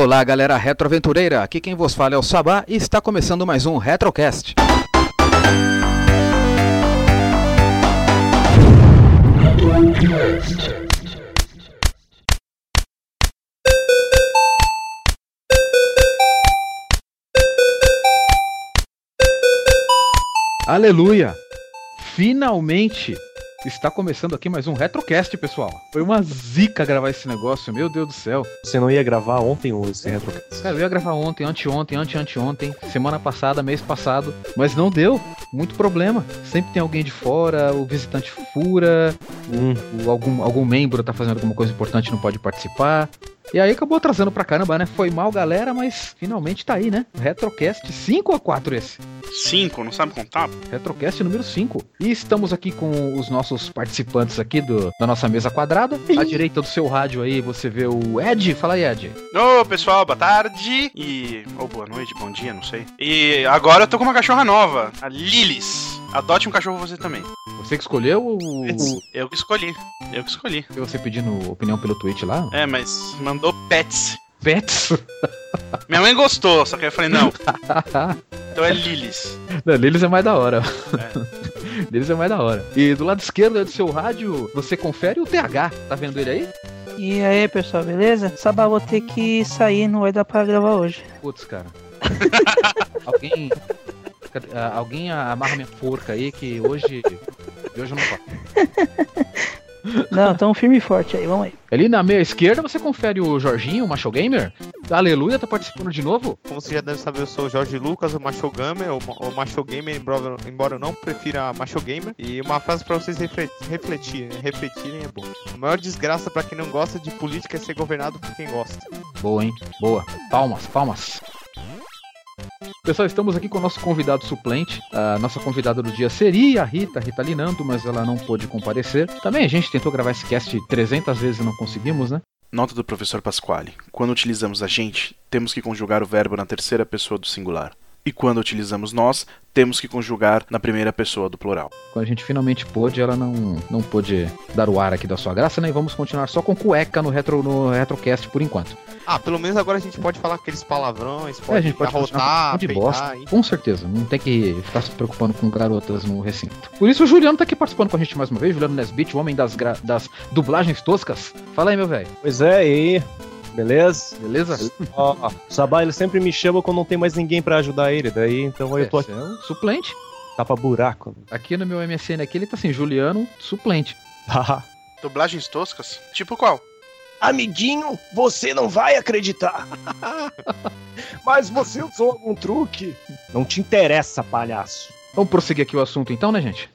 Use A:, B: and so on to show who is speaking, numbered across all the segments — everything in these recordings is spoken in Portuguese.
A: Olá, galera retroaventureira. Aqui quem vos fala é o Sabá e está começando mais um Retrocast. Aleluia! Finalmente está começando aqui mais um Retrocast, pessoal. Foi uma zica gravar esse negócio, meu Deus do céu.
B: Você não ia gravar ontem esse Retrocast?
A: Cara, eu ia gravar ontem, anteontem, ante-anteontem, semana passada, mês passado, mas não deu. Muito problema. Sempre tem alguém de fora, o visitante fura,
B: Hum,
A: o- algum, algum membro tá fazendo alguma coisa importante e não pode participar. E aí acabou atrasando pra caramba, né? Foi mal, galera, mas finalmente tá aí, né? Retrocast 5 ou 4 esse?
C: Cinco, não sabe contar?
A: Retrocast número 5. E estamos aqui com os nossos participantes aqui do, da nossa mesa quadrada. À direita do seu rádio aí você vê o Ed. Fala aí, Ed.
C: Ô, pessoal, boa tarde e... Ou boa noite, bom dia, não sei. E agora eu tô com uma cachorra nova, a Lilis. Adote um cachorro você também.
A: Você que escolheu ou
C: Eu que escolhi, eu que escolhi.
A: você pedindo opinião pelo tweet lá?
C: É, mas mandou pets.
A: Pets.
C: Minha mãe gostou, só que eu falei, não, então é Lilis.
A: Não, Lilis é mais da hora.
C: É.
A: Lilis é mais da hora. E do lado esquerdo do seu rádio, você confere o TH. Tá vendo ele aí?
D: E aí, pessoal, beleza? Sabá, vou ter que sair, não vai dar pra gravar hoje.
A: Putz, cara. alguém. Ah, Alguém amarra minha forca aí que hoje. Hoje eu não posso.
D: Não, tão firme e forte aí, vamos aí.
A: Ali na meia esquerda você confere o Jorginho, o Macho Gamer. Aleluia, tá participando de novo?
B: como você já deve saber, eu sou o Jorge Lucas, o Macho Gamer, o, Ma- o Macho Gamer, embora, embora eu não prefira Macho Gamer. E uma frase pra vocês refle- refletirem, refletirem é bom. A maior desgraça pra quem não gosta de política é ser governado por quem gosta.
A: Boa, hein? Boa. Palmas, palmas. Pessoal, estamos aqui com o nosso convidado suplente. A nossa convidada do dia seria a Rita, Rita Linando, mas ela não pôde comparecer. Também a gente tentou gravar esse cast 300 vezes e não conseguimos, né?
C: Nota do professor Pasquale. Quando utilizamos a gente, temos que conjugar o verbo na terceira pessoa do singular. E quando utilizamos nós, temos que conjugar na primeira pessoa do plural.
A: Quando a gente finalmente pôde, ela não, não pôde dar o ar aqui da sua graça, né? E vamos continuar só com cueca no, retro, no Retrocast por enquanto.
B: Ah, pelo menos agora a gente pode falar aqueles palavrões, pode,
A: É, a gente pode
B: arrotar,
A: de bosta.
B: hein?
A: Com certeza, não tem que ficar se preocupando com garotas no recinto. Por isso o Juliano tá aqui participando com a gente mais uma vez, Juliano Nesbit, o homem das, gra- das dublagens toscas. Fala aí, meu velho.
E: Pois é, e aí? Beleza?
A: Beleza?
E: Ó, o Sabá ele sempre me chama quando não tem mais ninguém pra ajudar ele, daí então eu tô aqui,
A: é o suplente.
E: tapa buraco.
A: Aqui no meu MSN aqui ele tá assim, Juliano, suplente.
E: Haha.
C: Dublagens toscas? Tipo qual?
F: Amiguinho, você não vai acreditar. Mas você usou algum truque?
E: não te interessa, palhaço.
A: Vamos prosseguir aqui o assunto então, né, gente?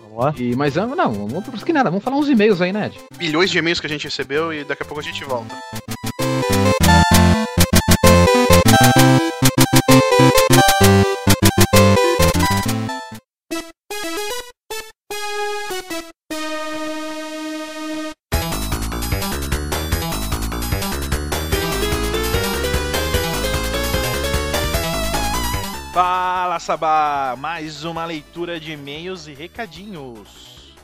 E: Vamos lá?
A: E, mas ah, não, não vamos prosseguir nada, vamos falar uns e-mails aí, né, Ed?
C: Milhões de e-mails que a gente recebeu e daqui a pouco a gente volta.
G: Fala Sabá, mais uma leitura de e-mails e recadinhos.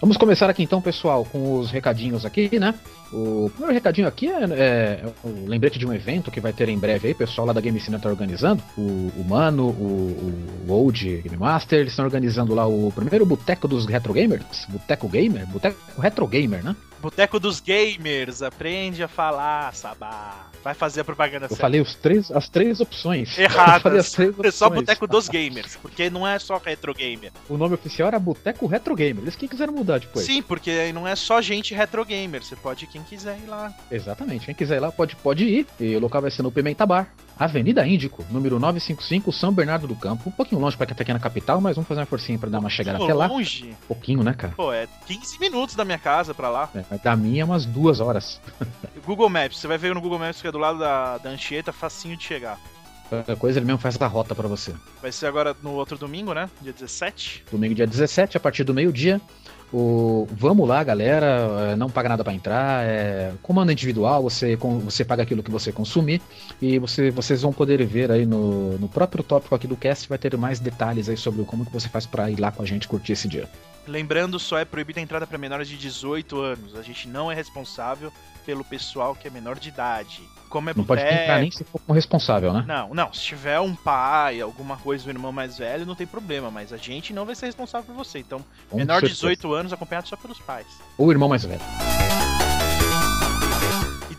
A: Vamos começar aqui então, pessoal, com os recadinhos aqui, né? O primeiro recadinho aqui é, é o lembrete de um evento que vai ter em breve aí, o pessoal lá da Game Cine tá organizando. O, o Mano, o, o Old Game Master, eles estão organizando lá o primeiro Boteco dos Retro Gamers. Boteco Gamer? Boteco Retro Gamer, né?
G: Boteco dos Gamers, aprende a falar, Sabá. Vai fazer a propaganda
A: Eu
G: certa.
A: falei os três, as três opções.
G: Erradas. É só. Boteco dos Gamers, porque não é só Retro Gamer.
A: O nome oficial era Boteco Retro Gamer. Eles que quiseram mudar depois.
G: Sim, porque aí não é só gente Retro Gamer, você pode ir quem quiser ir lá.
A: Exatamente. Quem quiser ir lá pode, pode ir. E o local vai ser no Pimenta Bar. Avenida Índico, número 955, São Bernardo do Campo. Um pouquinho longe pra que pequena capital, mas vamos fazer uma forcinha pra dar uma chegada até lá.
G: longe.
A: Pouquinho, né, cara?
G: Pô, é 15 minutos da minha casa pra lá.
A: É, da minha, umas duas horas.
G: Google Maps, você vai ver no Google Maps que é do lado da, da Anchieta, facinho de chegar.
A: Qualquer coisa, ele mesmo faz a rota pra você.
G: Vai ser agora no outro domingo, né? Dia 17.
A: Domingo, dia 17, a partir do meio-dia. O... Vamos lá, galera. é, Não paga nada pra entrar. É comando individual. Você, você paga aquilo que você consumir. E você, vocês vão poder ver aí no, no próprio tópico aqui do cast. Vai ter mais detalhes aí sobre como que você faz pra ir lá com a gente curtir esse dia.
G: Lembrando, só é proibida a entrada para menores de 18 anos. A gente não é responsável pelo pessoal que é menor de idade. Como é
A: Não pode
G: boteco-
A: entrar nem se for como responsável, né?
G: Não, não. Se tiver um pai, alguma coisa do irmão mais velho, não tem problema. Mas a gente não vai ser responsável por você. Então,
A: Com
G: menor de
A: certeza.
G: 18 anos acompanhado só pelos pais.
A: Ou irmão mais velho.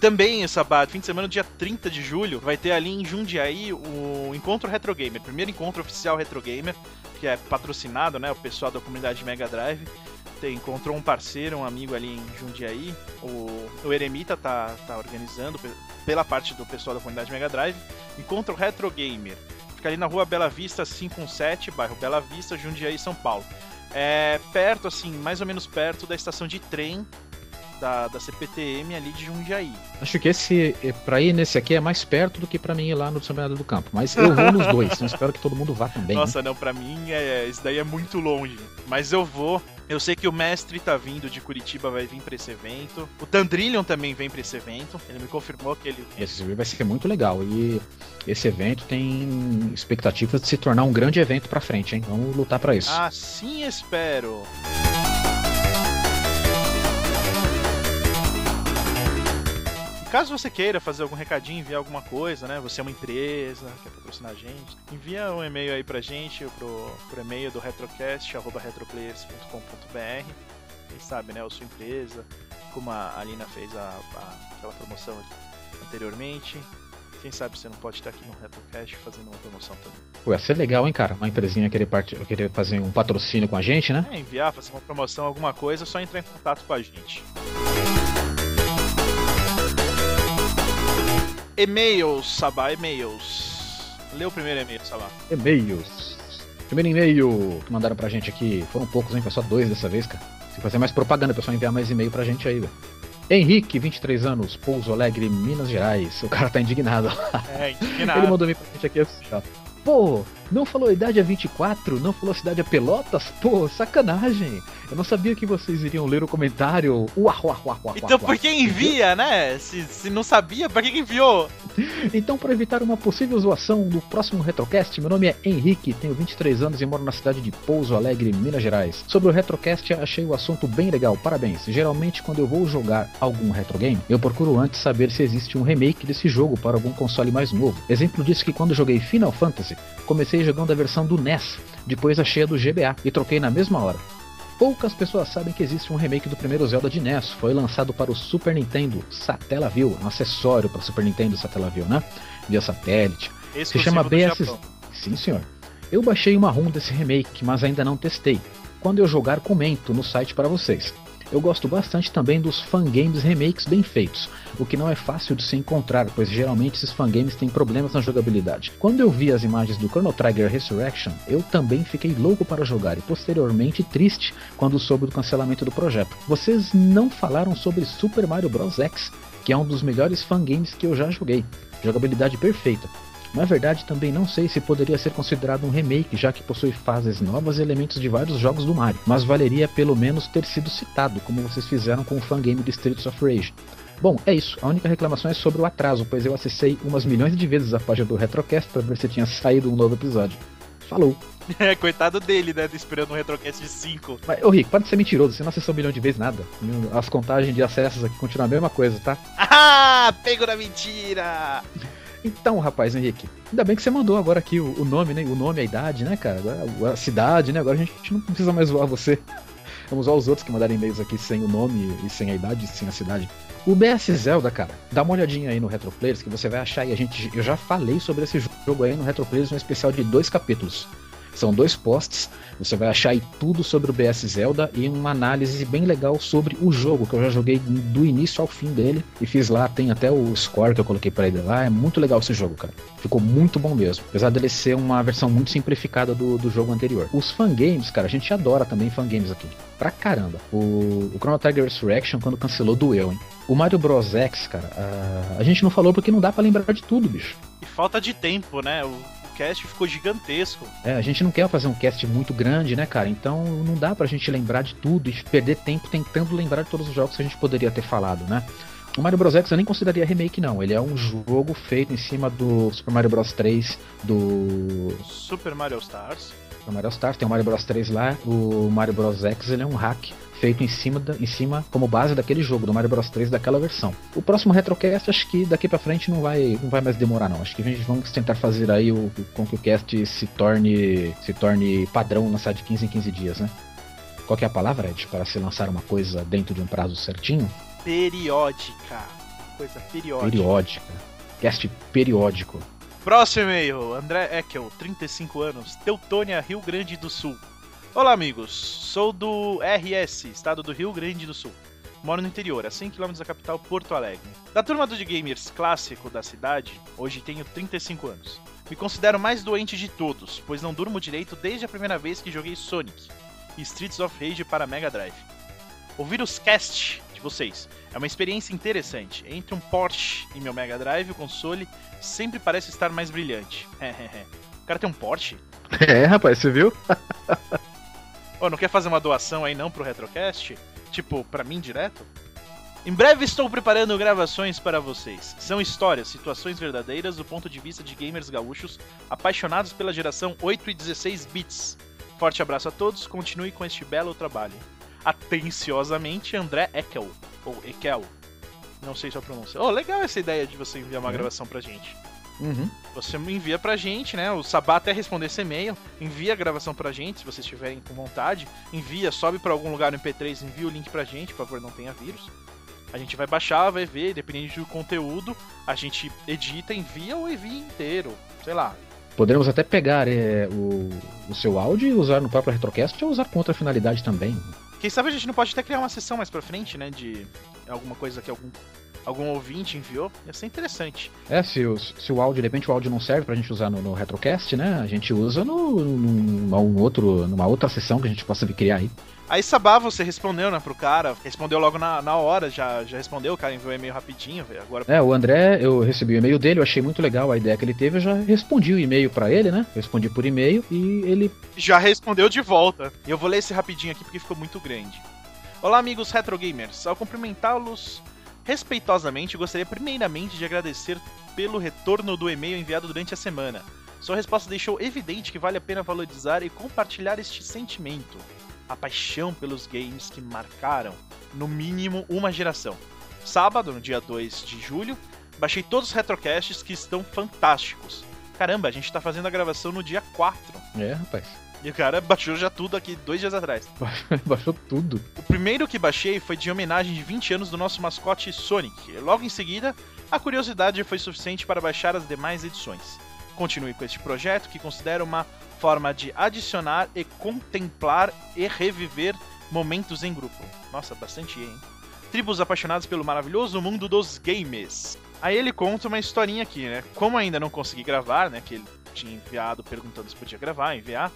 G: Também, Sabá, fim de semana, dia 30 de julho, vai ter ali em Jundiaí o Encontro Retro Gamer. Primeiro encontro oficial Retro Gamer, que é patrocinado, né? O pessoal da comunidade Mega Drive. Tem, encontrou um parceiro, um amigo ali em Jundiaí. O, o Eremita tá, tá organizando pe- pela parte do pessoal da comunidade Mega Drive. Encontro Retro Gamer. Fica ali na rua Bela Vista 517, bairro Bela Vista, Jundiaí, São Paulo. É perto, assim, mais ou menos perto da estação de trem da, da CPTM ali de Jundiaí.
A: Acho que esse, eh, pra ir nesse aqui é mais perto do que pra mim ir lá no São Bernardo do Campo. Mas eu vou nos dois, então espero que todo mundo vá também. né?
G: Nossa, não, pra mim é, isso daí é muito longe. Mas eu vou. Eu sei que o mestre tá vindo de Curitiba, vai vir pra esse evento. O Tandrillion também vem pra esse evento. Ele me confirmou que ele.
A: Esse vai ser muito legal. E esse evento tem expectativas de se tornar um grande evento pra frente, hein? Vamos lutar pra isso.
G: Assim espero. Caso você queira fazer algum recadinho, enviar alguma coisa, né? Você é uma empresa, quer patrocinar a gente, envia um e-mail aí pra gente, pro, pro e-mail do retrocast, arroba retroplayers.com.br. Quem sabe, né? A sua empresa, como a Alina fez a, a- aquela promoção anteriormente. Quem sabe você não pode estar aqui no Retrocast fazendo uma promoção também.
A: Pô, ia ser legal, hein, cara? Uma empresinha querer, part... querer fazer um patrocínio com a gente, né?
G: É, enviar, fazer uma promoção, alguma coisa, só entrar em contato com a gente. E-mails, Sabá, e-mails. Lê o primeiro e-mail, Sabá.
A: E-mails. Primeiro e-mail que mandaram pra gente aqui, foram poucos, hein? Foi só dois dessa vez, cara. Se fazer mais propaganda, pessoal enviar mais e-mail pra gente aí, velho. Henrique, 23 anos, Pouso Alegre, Minas Gerais. O cara tá indignado.
G: É,
A: Ele
G: indignado.
A: mandou vir pra gente aqui assim, ó. Pô, não falou a idade a 24, não falou a cidade a Pelotas? Pô, sacanagem. Eu não sabia que vocês iriam ler o comentário. Uá, uá, uá, uá,
G: Então por que envia, né? Se, se não sabia, pra que enviou?
A: Então, para evitar uma possível zoação no próximo Retrocast, meu nome é Henrique, tenho 23 anos e moro na cidade de Pouso Alegre, Minas Gerais. Sobre o Retrocast, achei o assunto bem legal, parabéns. Geralmente, quando eu vou jogar algum retrogame, eu procuro antes saber se existe um remake desse jogo para algum console mais novo. Exemplo disso que quando joguei Final Fantasy, comecei jogando a versão do NES, depois achei a do GBA e troquei na mesma hora. Poucas pessoas sabem que existe um remake do primeiro Zelda de NES. Foi lançado para o Super Nintendo Satellaview, um acessório para Super Nintendo Satellaview, né? Via satélite. Se
G: Exclusivo
A: chama
G: do
A: BS. Sim, senhor. Eu baixei uma ROM desse remake, mas ainda não testei. Quando eu jogar, comento no site para vocês. Eu gosto bastante também dos fangames remakes bem feitos, o que não é fácil de se encontrar, pois geralmente esses fangames têm problemas na jogabilidade. Quando eu vi as imagens do Chrono Trigger Resurrection, eu também fiquei louco para jogar e posteriormente triste quando soube do cancelamento do projeto. Vocês não falaram sobre Super Mario Bros. X, que é um dos melhores fangames que eu já joguei. Jogabilidade perfeita. Na verdade, também não sei se poderia ser considerado um remake, já que possui fases novas e elementos de vários jogos do Mario, mas valeria pelo menos ter sido citado, como vocês fizeram com o fangame de Streets of Rage. Bom, é isso. A única reclamação é sobre o atraso, pois eu acessei umas milhões de vezes a página do Retrocast para ver se tinha saído um novo episódio. Falou.
G: É, coitado dele, né? Esperando um Retrocast de 5.
A: Mas, ô Rick, para de ser mentiroso, você não acessou um milhão de vezes nada. As contagens de acessos aqui continuam a mesma coisa, tá?
G: Ah, pego na mentira!
A: Então, rapaz, Henrique, ainda bem que você mandou agora aqui o, o nome, né? O nome, a idade, né, cara? Agora, a cidade, né? Agora a gente não precisa mais zoar você. Vamos zoar os outros que mandaram e-mails aqui sem o nome e sem a idade, sem a cidade. O BS Zelda, cara, dá uma olhadinha aí no Retroplayers que você vai achar e a gente. Eu já falei sobre esse jogo aí no Retroplayers, um especial de dois capítulos. São dois posts, você vai achar aí tudo sobre o BS Zelda e uma análise bem legal sobre o jogo, que eu já joguei do início ao fim dele e fiz lá, tem até o score que eu coloquei para ele lá, é muito legal esse jogo, cara. Ficou muito bom mesmo, apesar dele ser uma versão muito simplificada do, do jogo anterior. Os fangames, cara, a gente adora também fangames aqui, pra caramba. O, o Chrono Trigger Resurrection, quando cancelou, doeu, hein. O Mario Bros X, cara, a, a gente não falou porque não dá pra lembrar de tudo, bicho.
G: E falta de tempo, né? O cast ficou gigantesco.
A: É, a gente não quer fazer um cast muito grande, né, cara? Então não dá pra gente lembrar de tudo e perder tempo tentando lembrar de todos os jogos que a gente poderia ter falado, né? O Mario Bros X eu nem consideraria remake, não. Ele é um jogo feito em cima do Super Mario Bros 3 do.
G: Super Mario Stars.
A: Super Mario Stars, tem o Mario Bros 3 lá, o Mario Bros X ele é um hack feito em cima, da, em cima como base daquele jogo, do Mario Bros 3 daquela versão. O próximo Retrocast, acho que daqui pra frente não vai, não vai mais demorar não. Acho que a gente vamos tentar fazer aí o, com que o cast se torne, se torne padrão lançar de 15 em 15 dias, né? Qual que é a palavra, Ed, para se lançar uma coisa dentro de um prazo certinho?
G: Periódica. Coisa periódica.
A: Periódica. Cast periódico.
G: Próximo e-mail, André Eckel, 35 anos, Teutônia, Rio Grande do Sul. Olá, amigos. Sou do RS, estado do Rio Grande do Sul. Moro no interior, a 100 km da capital, Porto Alegre. Da turma dos gamers clássico da cidade, hoje tenho 35 anos. Me considero mais doente de todos, pois não durmo direito desde a primeira vez que joguei Sonic e Streets of Rage para Mega Drive. Ouvir os cast de vocês é uma experiência interessante. Entre um Porsche e meu Mega Drive, o console sempre parece estar mais brilhante. o cara tem um Porsche?
A: É, rapaz, você viu?
G: Ô, não quer fazer uma doação aí não pro Retrocast? Tipo, pra mim direto? Em breve estou preparando gravações para vocês. São histórias, situações verdadeiras do ponto de vista de gamers gaúchos apaixonados pela geração 8 e 16 bits. Forte abraço a todos, continue com este belo trabalho. Atenciosamente, André Ekel, ou Ekel. Não sei sua pronúncia. Oh, legal essa ideia de você enviar uma
A: Uhum.
G: gravação pra gente.
A: Uhum.
G: Você envia pra gente, né? O Sabá até responder esse e-mail. Envia a gravação pra gente, se vocês estiverem com vontade. Envia, sobe pra algum lugar no MP3, envia o link pra gente, por favor, não tenha vírus. A gente vai baixar, vai ver, dependendo do conteúdo, a gente edita, envia ou envia inteiro. Sei lá.
A: Poderemos até pegar é, o, o seu áudio e usar no próprio Retrocast ou usar com outra finalidade também.
G: Quem sabe a gente não pode até criar uma sessão mais pra frente, né? De alguma coisa que algum, algum ouvinte enviou. Ia ser interessante.
A: É, se o, se o áudio, de repente o áudio não serve pra gente usar no, no Retrocast, né? A gente usa no, numa, um outro, numa outra sessão que a gente possa criar aí.
G: Aí Sabá, você respondeu, né, pro cara. Respondeu logo na, na hora, já, já respondeu, o cara enviou o e-mail rapidinho, velho. Agora
A: É, o André, eu recebi o e-mail dele, eu achei muito legal a ideia que ele teve, eu já respondi o e-mail pra ele, né? Respondi por e-mail e ele
G: já respondeu de volta. E eu vou ler esse rapidinho aqui porque ficou muito grande. Olá, amigos retro gamers. Ao cumprimentá-los respeitosamente, gostaria primeiramente de agradecer pelo retorno do e-mail enviado durante a semana. Sua resposta deixou evidente que vale a pena valorizar e compartilhar este sentimento, a paixão pelos games que marcaram, no mínimo, uma geração. Sábado, no dia 2 de julho, baixei todos os retrocasts que estão fantásticos. Caramba, a gente tá fazendo a gravação no dia 4.
A: É, rapaz.
G: E o cara baixou já tudo aqui dois dias atrás.
A: Baixou tudo.
G: O primeiro que baixei foi de homenagem de 20 anos do nosso mascote Sonic. Logo em seguida, a curiosidade foi suficiente para baixar as demais edições. Continue com este projeto que considero uma forma de adicionar e contemplar e reviver momentos em grupo. Nossa, bastante, hein? Tribos apaixonados pelo maravilhoso mundo dos games. Aí ele conta uma historinha aqui, né? Como ainda não consegui gravar, né? Que ele tinha enviado perguntando se podia gravar, enviar.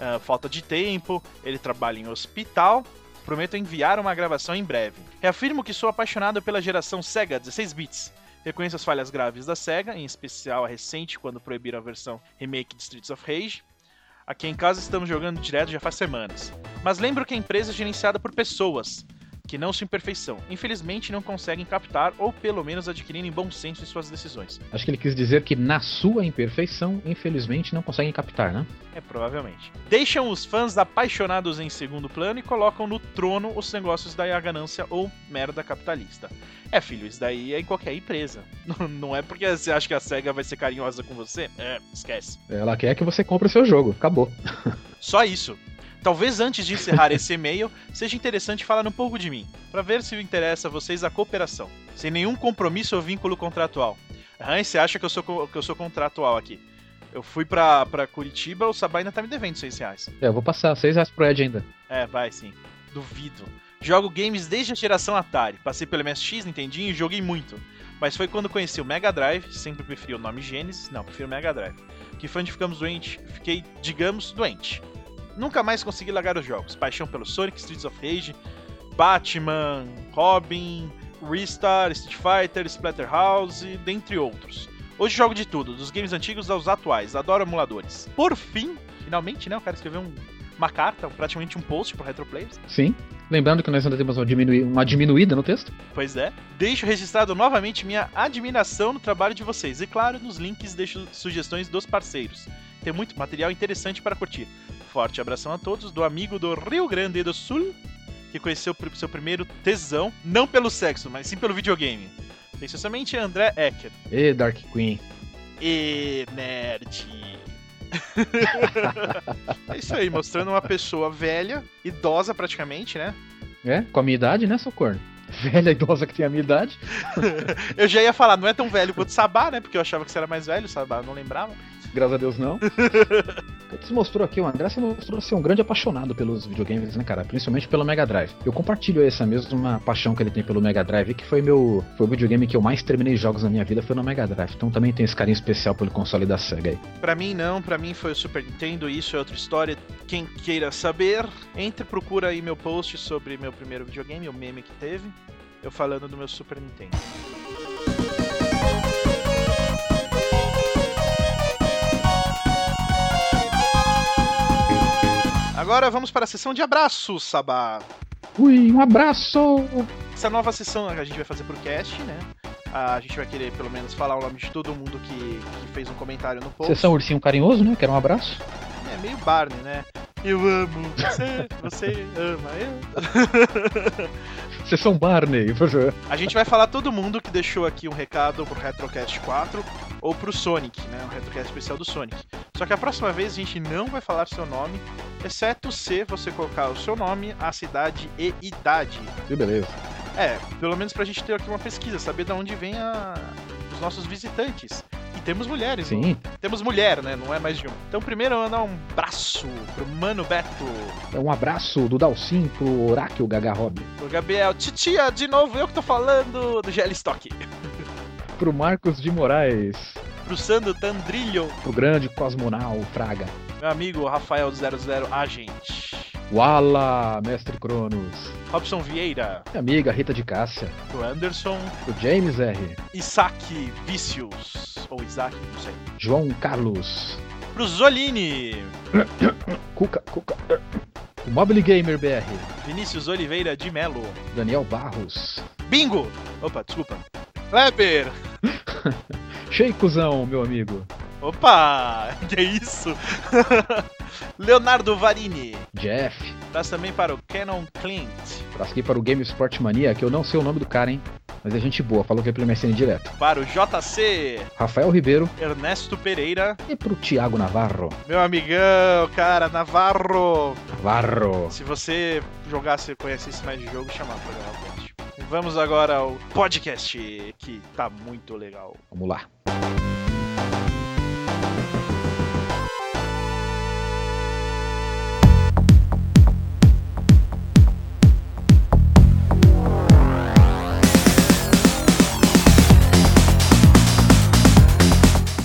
G: Ah, falta de tempo, ele trabalha em hospital. Prometo enviar uma gravação em breve. Reafirmo que sou apaixonado pela geração Sega 16 bits. Reconheço as falhas graves da Sega, em especial a recente quando proibiram a versão remake de Streets of Rage. Aqui em casa estamos jogando direto já faz semanas. Mas lembro que a empresa é gerenciada por pessoas, que não sua imperfeição. Infelizmente não conseguem captar ou pelo menos adquirirem bom senso em suas decisões.
A: Acho que ele quis dizer que na sua imperfeição, infelizmente, não conseguem captar, né?
G: É, provavelmente. Deixam os fãs apaixonados em segundo plano e colocam no trono os negócios da ganância ou merda capitalista. É, filho, isso daí é em qualquer empresa. Não é porque você acha que a SEGA vai ser carinhosa com você? É, esquece.
A: Ela quer que você compre o seu jogo. Acabou.
G: Só isso. Talvez antes de encerrar esse e-mail, seja interessante falar um pouco de mim, para ver se interessa a vocês a cooperação, sem nenhum compromisso ou vínculo contratual. E você acha que eu sou, que eu sou contratual aqui? Eu fui pra, pra Curitiba, o Sabá ainda tá me devendo 6 reais.
A: É, eu vou passar 6 reais pro Ed ainda.
G: É, vai sim. Duvido. Jogo games desde a geração Atari. Passei pelo MSX, Nintendinho e joguei muito. Mas foi quando conheci o Mega Drive, sempre preferi o nome Genesis, não, prefiro o Mega Drive. Que foi onde ficamos doente, fiquei, digamos, doente. Nunca mais consegui largar os jogos. Paixão pelo Sonic, Streets of Rage, Batman, Robin, Restar, Street Fighter, Splatterhouse, dentre outros. Hoje jogo de tudo, dos games antigos aos atuais, adoro emuladores. Por fim, finalmente, né, o cara escreveu um- uma carta, praticamente um post pro Retroplayers.
A: Sim. Lembrando que nós ainda temos uma, diminui- uma diminuída no texto.
G: Pois é. Deixo registrado novamente minha admiração no trabalho de vocês. E claro, nos links deixo sugestões dos parceiros. Tem muito material interessante para curtir. Forte abração a todos do amigo do Rio Grande do Sul, que conheceu seu primeiro tesão, não pelo sexo, mas sim pelo videogame. Especialmente André Ecker.
A: E Dark Queen.
G: E nerd. é isso aí, mostrando uma pessoa velha, idosa praticamente, né?
A: É, com a minha idade, né, seu corno? Velha idosa que tem a minha idade.
G: Eu já ia falar, não é tão velho quanto Sabá, né? Porque eu achava que você era mais velho, Sabá, eu não lembrava.
A: Graças a Deus não. Você mostrou aqui, o André você mostrou ser um grande apaixonado pelos videogames, né, cara? Principalmente pelo Mega Drive. Eu compartilho essa mesma paixão que ele tem pelo Mega Drive, que foi meu. Foi o videogame que eu mais terminei jogos na minha vida, foi no Mega Drive. Então também tem esse carinho especial pelo console da SEGA aí.
G: Pra mim não, pra mim foi o Super Nintendo, isso é outra história. Quem queira saber, entre e procura aí meu post sobre meu primeiro videogame, o meme que teve, eu falando do meu Super Nintendo. Agora vamos para a sessão de abraços, Sabá.
A: Ui, um abraço!
G: Essa nova sessão a gente vai fazer pro cast, né? A gente vai querer pelo menos falar o nome de todo mundo que, que fez um comentário no post.
A: Sessão Ursinho Carinhoso, né? Quer um abraço?
G: É meio Barney, né? Eu amo você, você ama eu.
A: Sessão Barney.
G: A gente vai falar todo mundo que deixou aqui um recado pro Retrocast 4 ou pro Sonic, né? Um Retrocast especial do Sonic. Só que a próxima vez a gente não vai falar seu nome, exceto se você colocar o seu nome, a cidade e idade.
A: Que beleza.
G: É, pelo menos pra gente ter aqui uma pesquisa, saber de onde vem a... os nossos visitantes. Temos mulheres,
A: Sim.
G: temos mulher, né? Não é mais de um. Então, primeiro, mandar um abraço pro Mano Beto,
A: Um abraço do Dalcin pro Oráquio Gaga Hobby.
G: pro Gabriel, titia, de novo, eu que tô falando do GL Stock,
A: Pro Marcos de Moraes.
G: pro Sandro Tandrilho,
A: Pro grande Cosmonal Fraga.
G: meu amigo Rafael 00 Agente,
A: Wala, Mestre Cronos.
G: Robson Vieira,
A: Minha amiga Rita de Cássia.
G: pro Anderson,
A: Pro James R.
G: Isaac Vicious, ou Isaac, não sei,
A: João Carlos.
G: pro Zolini,
A: Cuca, Cuca. O Mobile Gamer BR.
G: Vinícius Oliveira de Melo,
A: Daniel Barros.
G: Bingo! Opa, desculpa. Kleber!
A: Sheikuzão, meu amigo.
G: Opa! Que isso? Leonardo Varini.
A: Jeff.
G: Traz também para o Canon Clint.
A: Traz aqui para o Game Sport Mania, que eu não sei o nome do cara, hein? Mas é gente boa, falou que é pelo MSN direto.
G: Para o JC.
A: Rafael Ribeiro
G: Ernesto Pereira.
A: e pro Thiago Navarro.
G: Meu amigão, cara, Navarro.
A: Navarro.
G: Se você jogasse, conhecesse mais de jogo, chamava pra gravar o podcast. Vamos agora ao podcast, que tá muito legal.
A: Vamos lá.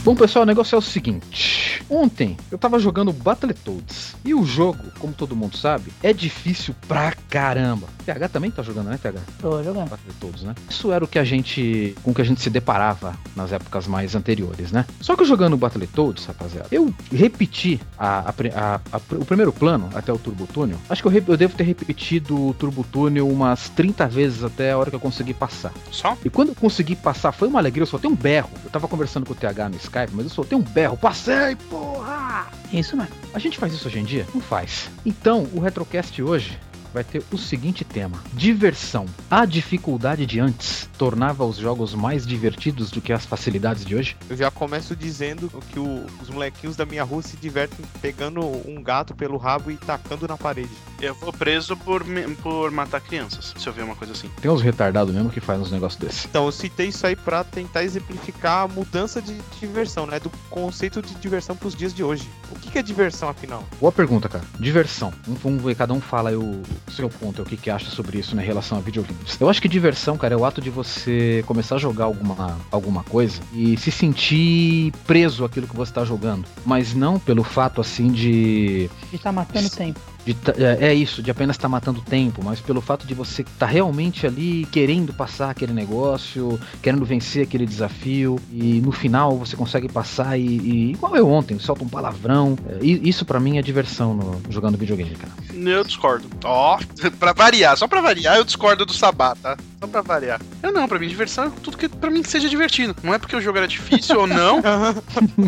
A: Bom, pessoal, o negócio é o seguinte. Ontem eu tava jogando Battletoads. E o jogo, como todo mundo sabe, é difícil pra caramba. TH também tá jogando, né, TH?
D: Tô jogando.
A: Battletoads, né? Isso era o que a gente. com o que a gente se deparava nas épocas mais anteriores, né? Só que jogando Battletoads, rapaziada, eu repeti a, a a- a- o primeiro plano até o Turbo Túnel. Acho que eu, re- eu devo ter repetido o Turbo Túnel umas 30 vezes até a hora que eu consegui passar.
G: Só?
A: E quando eu consegui passar, foi uma alegria, eu soltei um berro. Eu tava conversando com o TH no Skype, mas eu soltei um berro. Passei, porra!
D: Isso mesmo.
A: A gente faz isso hoje em dia? Não faz. Então, o Retrocast hoje vai ter o seguinte tema: diversão. A dificuldade de antes tornava os jogos mais divertidos do que as facilidades de hoje?
B: Eu já começo dizendo que o- os molequinhos da minha rua se divertem pegando um gato pelo rabo e tacando na parede.
C: Eu vou preso por, por matar crianças, se eu ver uma coisa assim.
A: Tem uns retardados mesmo que fazem uns negócios desses.
B: Então, eu citei isso aí pra tentar exemplificar a mudança de diversão, né? Do conceito de diversão pros dias de hoje. O que que é diversão, afinal?
A: Boa pergunta, cara. Diversão. Um, vamos ver, cada um fala aí o seu ponto, o que, que acha sobre isso né, em relação a videogames. Eu acho que diversão, cara, é o ato de você começar a jogar alguma, alguma coisa e se sentir preso àquilo que você tá jogando. Mas não pelo fato, assim, de
D: A gente tá matando tempo.
A: De é, é isso, de apenas estar matando tempo, mas pelo fato de você estar realmente ali querendo passar aquele negócio, querendo vencer aquele desafio, e no final você consegue passar e, e igual eu ontem, solta um palavrão. É, e isso pra mim é diversão no, jogando videogame, cara.
C: Eu discordo. Ó, pra variar, só pra variar, eu discordo do Sabá, tá? Só pra variar. Eu não, pra mim, diversão é tudo que pra mim seja divertido. Não é porque o jogo era difícil ou não.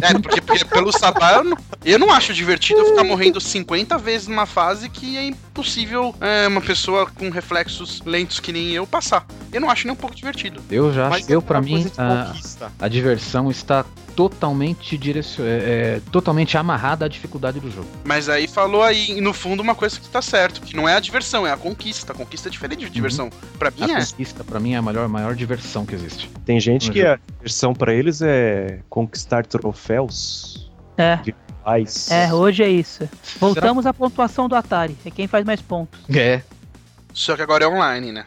C: É, porque, porque pelo Sabá eu não, eu não acho divertido eu ficar morrendo 50 vezes numa fase que é impossível é, uma pessoa com reflexos lentos que nem eu passar. Eu não acho nem um pouco divertido.
A: Eu já acho, eu
B: é
A: pra
B: uma
A: mim,
B: de
A: a, a diversão está totalmente direcion... é, é, totalmente amarrada à dificuldade do jogo.
C: Mas aí falou aí, no fundo, uma coisa que tá certo, que não é a diversão, é a conquista. A conquista é diferente de diversão. Pra mim
A: A
C: é.
A: conquista, pra mim, é a maior, maior diversão que existe.
E: Tem gente
A: No
E: que
A: jogo.
E: a versão pra eles é conquistar troféus.
D: É,
E: Paz.
D: é, hoje é isso. Voltamos à pontuação do Atari. É quem faz mais pontos.
A: É.
C: Só que agora é online, né?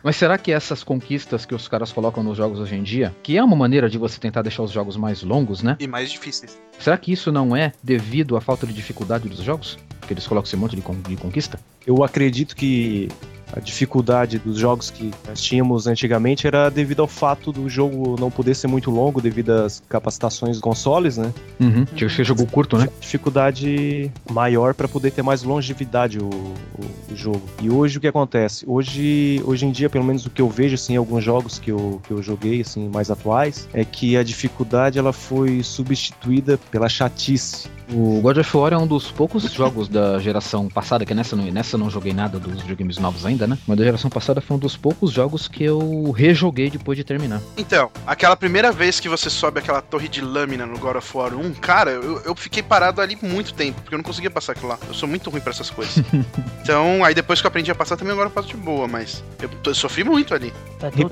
A: Mas será que essas conquistas que os caras colocam nos jogos hoje em dia, que é uma maneira de você tentar deixar os jogos mais longos, né?
C: E mais difíceis.
A: Será que isso não é devido à falta de dificuldade dos jogos? Que eles colocam esse monte de, con- de conquista?
E: Eu acredito que a dificuldade dos jogos que nós tínhamos antigamente era devido ao fato do jogo não poder ser muito longo devido às capacitações dos consoles, né?
A: Uhum. Tinha que ser jogo curto, né?
E: Dificuldade maior para poder ter mais longevidade o, o- o jogo. E hoje o que acontece? Hoje, hoje em dia, pelo menos o que eu vejo assim, em alguns jogos que eu, que eu joguei assim mais atuais, é que a dificuldade ela foi substituída pela chatice.
A: O God of War é um dos poucos jogos da geração passada, que nessa, não- nessa eu não joguei nada dos videogames novos ainda, né? Mas da geração passada foi um dos poucos jogos que eu rejoguei depois de terminar.
C: Então, aquela primeira vez que você sobe aquela torre de lâmina no God of War 1, cara, eu, eu fiquei parado ali muito tempo, porque eu não conseguia passar aquilo lá. Eu sou muito ruim pra essas coisas. então, aí depois que eu aprendi a passar também, agora eu passo de boa, mas eu, eu sofri muito ali.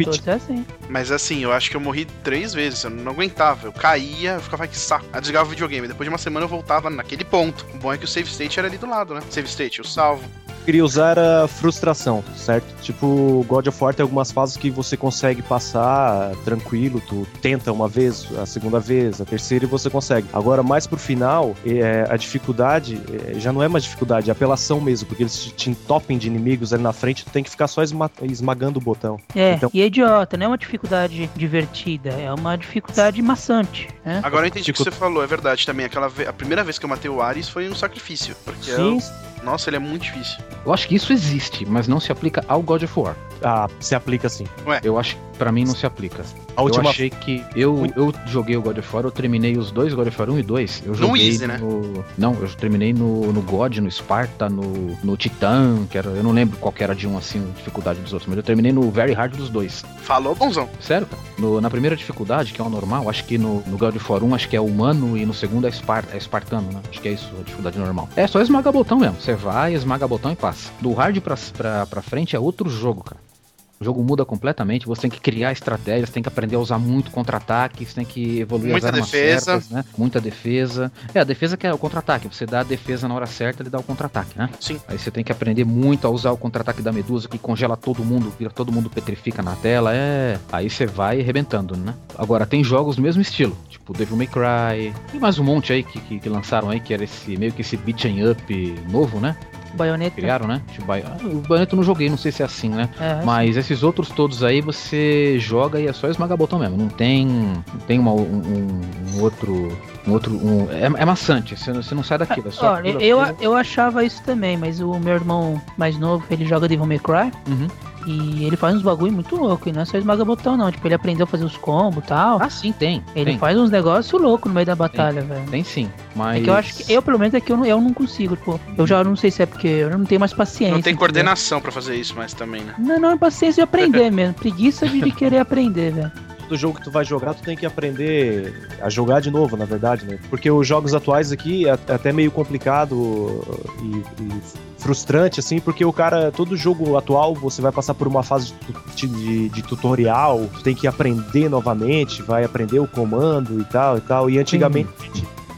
D: Todos é assim.
C: Mas assim, eu acho que eu morri três vezes, eu não aguentava. Eu caía, eu ficava, "Ai, que saco. Aí desligava o videogame. Depois de uma semana eu voltava naquele ponto. O bom é que o save state era ali do lado, né? Save state, eu salvo.
E: Queria usar a frustração, certo? Tipo, God of War tem algumas fases que você consegue passar tranquilo, tu tenta uma vez, a segunda vez, a terceira e você consegue. Agora, mais pro final, é, a dificuldade é, já não é mais dificuldade, é apelação mesmo, porque eles te, te entopem de inimigos ali na frente, tu tem que ficar só esma- esmagando o botão.
D: É,
E: Então-
D: e é idiota, não é uma dificuldade divertida, é uma dificuldade maçante, né?
C: Agora eu entendi o que você falou, é verdade também. Aquela a primeira vez que eu matei o Ares foi um sacrifício. Porque
E: Sim,
C: eu- nossa, ele é muito difícil.
A: Eu acho que isso existe, mas não se aplica ao God of War.
E: ah, se aplica assim.
A: Eu acho que pra mim não se aplica.
E: A última
A: Eu achei que. Eu, eu joguei o God of War, eu terminei os dois God of War 1 e 2. Eu joguei
C: Easy, né?
A: no. Não, eu terminei no, no God, no Sparta, no, no Titan, que era. Eu não lembro qual que era de um assim, dificuldade dos outros, mas eu terminei no Very Hard dos dois.
C: Falou, bonzão.
A: Sério, cara? No- na primeira dificuldade, que é o normal, acho que no, no God of War 1 acho que é humano e no segundo é, Spar- é espartano, né? Acho que é isso, a dificuldade normal. É só esmagar botão mesmo. Você vai, esmaga botão e passa. Do hard pra, pra, pra frente é outro jogo, cara. O jogo muda completamente, você tem que criar estratégias, tem que aprender a usar muito contra-ataque, você tem que evoluir
C: Muita
A: as armas
C: defesa.
A: certas, né? Muita defesa. É, a defesa que é o contra-ataque, você dá a defesa na hora certa, ele dá o contra-ataque, né?
C: Sim.
A: Aí você tem que aprender muito a usar o contra-ataque da Medusa, que congela todo mundo, vira todo mundo petrifica na tela, é... Aí você vai arrebentando, né? Agora, tem jogos do mesmo estilo, tipo Devil May Cry, e mais um monte aí que, que, que lançaram aí, que era esse meio que esse beat'em up novo, né?
D: Baioneta.
A: Criaram, né? Tipo, ah, o Bayonetta eu não joguei, não sei se é assim, né?
D: É,
A: Mas esses outros todos aí você joga e é só esmagar botão mesmo. Não tem, não tem uma, um, um- outro. Um outro. um- é, é maçante, você, não- você não sai daquilo. É só
D: Olha, eu, eu achava isso também, mas o meu irmão mais novo, ele joga Devil May Cry
A: Uhum.
D: E ele faz uns bagulho muito louco, e não é só esmaga botão não, tipo, ele aprendeu a fazer os combos e tal.
A: Ah, sim, tem.
D: ele
A: tem,
D: faz uns negócios loucos no meio da batalha, velho.
A: tem sim. Mas.
D: É que eu acho que eu, pelo menos, é que eu não, eu não consigo, tipo, eu já não sei se é porque eu não tenho mais paciência.
C: Não tem coordenação pra fazer isso mais também, né?
D: Não, não, é paciência de aprender mesmo. Preguiça de querer aprender, velho.
E: Todo jogo que tu vai jogar, tu tem que aprender a jogar de novo, na verdade, né? Porque os jogos atuais aqui é até meio complicado e, e frustrante, assim, porque o cara, todo jogo atual, você vai passar por uma fase de, de- de tutorial, tu tem que aprender novamente, vai aprender o comando e tal e tal. E antigamente.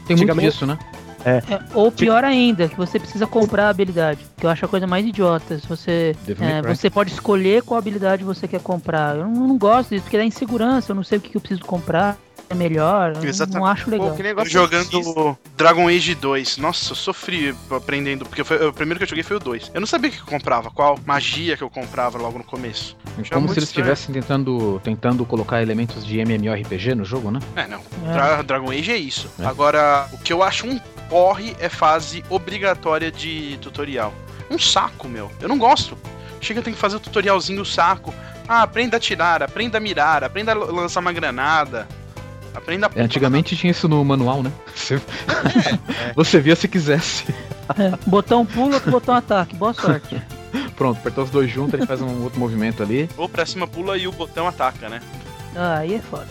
A: Tem muito
E: antigamente-
A: disso, né?
D: É, ou pior ainda, que você precisa comprar a habilidade. Que eu acho a coisa mais idiota. Se você, é, você pode escolher qual habilidade você quer comprar. Eu não, não gosto disso, porque dá insegurança. Eu não sei o que, que eu preciso comprar. É melhor. eu
C: Exatamente.
D: Não acho legal.
B: Pô, que negócio
C: Jogando. Dragon Age 2. Nossa, eu sofri aprendendo, porque foi- o primeiro que eu joguei foi o 2. Eu não sabia o que eu comprava, qual magia que eu comprava logo no começo.
A: É como se eles estivessem tentando, tentando colocar elementos de MMORPG no jogo, né?
C: É, não.
D: É.
C: Dra- Dragon Age é isso.
A: É.
C: Agora, o que eu acho um porre é fase obrigatória de tutorial. Um saco, meu. Eu não gosto. Chega, tem que fazer o tutorialzinho saco. Ah, aprenda a atirar, aprenda a mirar, aprenda a lançar uma granada. Aprenda a.
A: É, antigamente tinha isso no manual, né? Você, você via se quisesse.
D: É, botão pula, outro botão ataque. Boa sorte.
A: Pronto, apertou os dois juntos, ele faz um outro movimento ali.
C: Ou pra cima pula e o botão ataca, né?
D: Ah, aí é foda.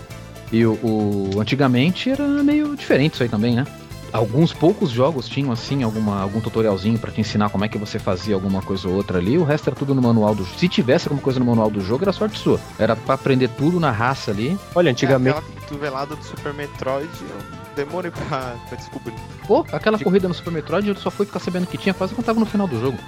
A: E o, o- antigamente era meio diferente isso aí também, né? Alguns poucos jogos tinham assim alguma, algum tutorialzinho pra te ensinar como é que você fazia alguma coisa ou outra ali. O resto era tudo no manual do jogo. Se tivesse alguma coisa no manual do jogo, era sorte sua. Era pra aprender tudo na raça ali.
E: Olha,
B: É,
E: antigamente.
B: aquela cotovelada do Super Metroid, eu demorei pra, pra descobrir.
A: Pô, aquela corrida no Super Metroid eu só fui ficar sabendo que tinha quase quando tava no final do jogo.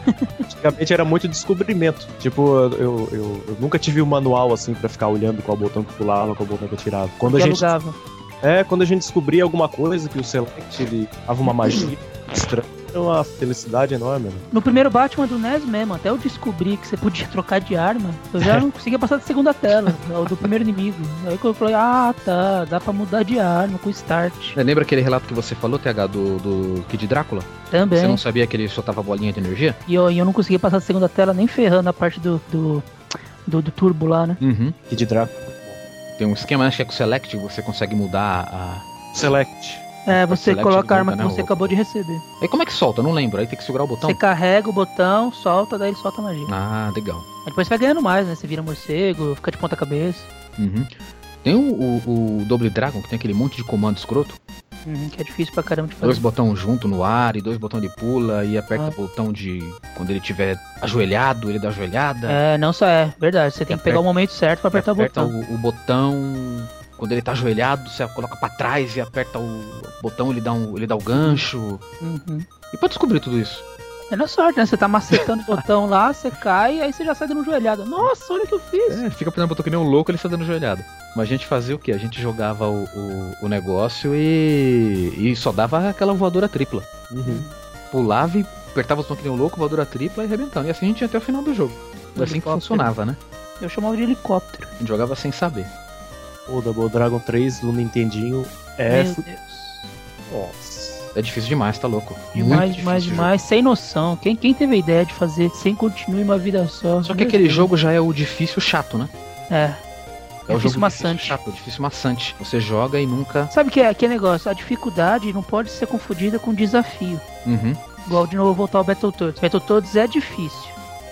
E: Antigamente era muito descobrimento. Tipo, eu, eu, eu- nunca tive um manual assim pra ficar olhando qual botão que pulava, qual botão que atirava. Quando a gente,
D: alugava.
E: É, quando a gente descobria alguma coisa que o Select ele dava uma magia estranha, era uma felicidade enorme. Né?
D: No primeiro Batman do NES mesmo, até eu descobri que você podia trocar de arma, eu já não conseguia passar da segunda tela, o do primeiro inimigo. Aí que eu falei, ah tá, dá pra mudar de arma com start.
A: É, Lembra aquele relato que você falou, TH, do, do Kid Drácula? Você
D: Também.
A: não sabia que ele soltava bolinha de energia?
D: E eu, eu não conseguia passar da segunda tela nem ferrando a parte do, do, do, do turbo lá, né?
A: Uhum.
E: Kid Draco.
A: Tem um esquema, acho que é com o Select, você consegue mudar a.
E: Select.
D: É, você
A: Select
D: coloca a arma
A: muda,
D: que
A: né,
D: você acabou de receber.
A: Aí como é que solta? Não lembro. Aí tem que segurar o botão.
D: Você carrega o botão, solta, daí ele solta a magia.
A: Ah, legal.
D: Aí depois você vai ganhando mais, né? Você vira morcego, fica de ponta cabeça.
A: Uhum. Tem o, o, o Double Dragon, que tem aquele monte de comando escroto.
D: Uhum, que é difícil pra caramba de
A: Dois
D: fazer.
A: botões junto no ar e dois botões de pula e aperta
D: Ah.
A: o botão de. Quando ele tiver ajoelhado, ele dá ajoelhada.
D: É, não só é, verdade. Você tem que pegar o momento certo pra apertar o
A: aperta
D: botão.
A: O, o botão. Quando ele tá ajoelhado, você coloca pra trás e aperta o botão, ele dá, um, ele dá o gancho.
D: Uhum.
A: E pra descobrir tudo isso?
D: É na sorte, né? Você tá macetando o botão lá, você cai, aí você já sai dando joelhada. Nossa, olha o que eu fiz.
A: É, fica apertando o botão que nem um louco, ele está dando joelhada. Mas a gente fazia o quê? A gente jogava o, o, o negócio e, e só dava aquela voadora tripla.
E: Uhum.
A: Pulava e apertava o botão que nem um louco, voadora tripla e arrebentando. E assim a gente ia até o final do jogo. Foi assim que funcionava, né?
D: Eu chamava de helicóptero.
A: A gente jogava sem saber.
E: O Double Dragon 3 do Nintendinho é.
D: Meu Deus.
E: Nossa.
A: É difícil demais, tá louco?
D: Demais, demais, demais. Sem noção. Quem, quem teve a ideia de fazer sem continue uma vida só?
A: Só que aquele
D: Deus.
A: jogo já é o difícil chato, né?
D: É.
A: É o
D: Difícil
A: jogo
D: maçante.
A: difícil chato, difícil maçante. Você joga e nunca.
D: Sabe que é aquele negócio? A dificuldade não pode ser confundida com desafio.
A: Uhum.
D: Igual de novo voltar ao Battletoads. Battletoads é difícil,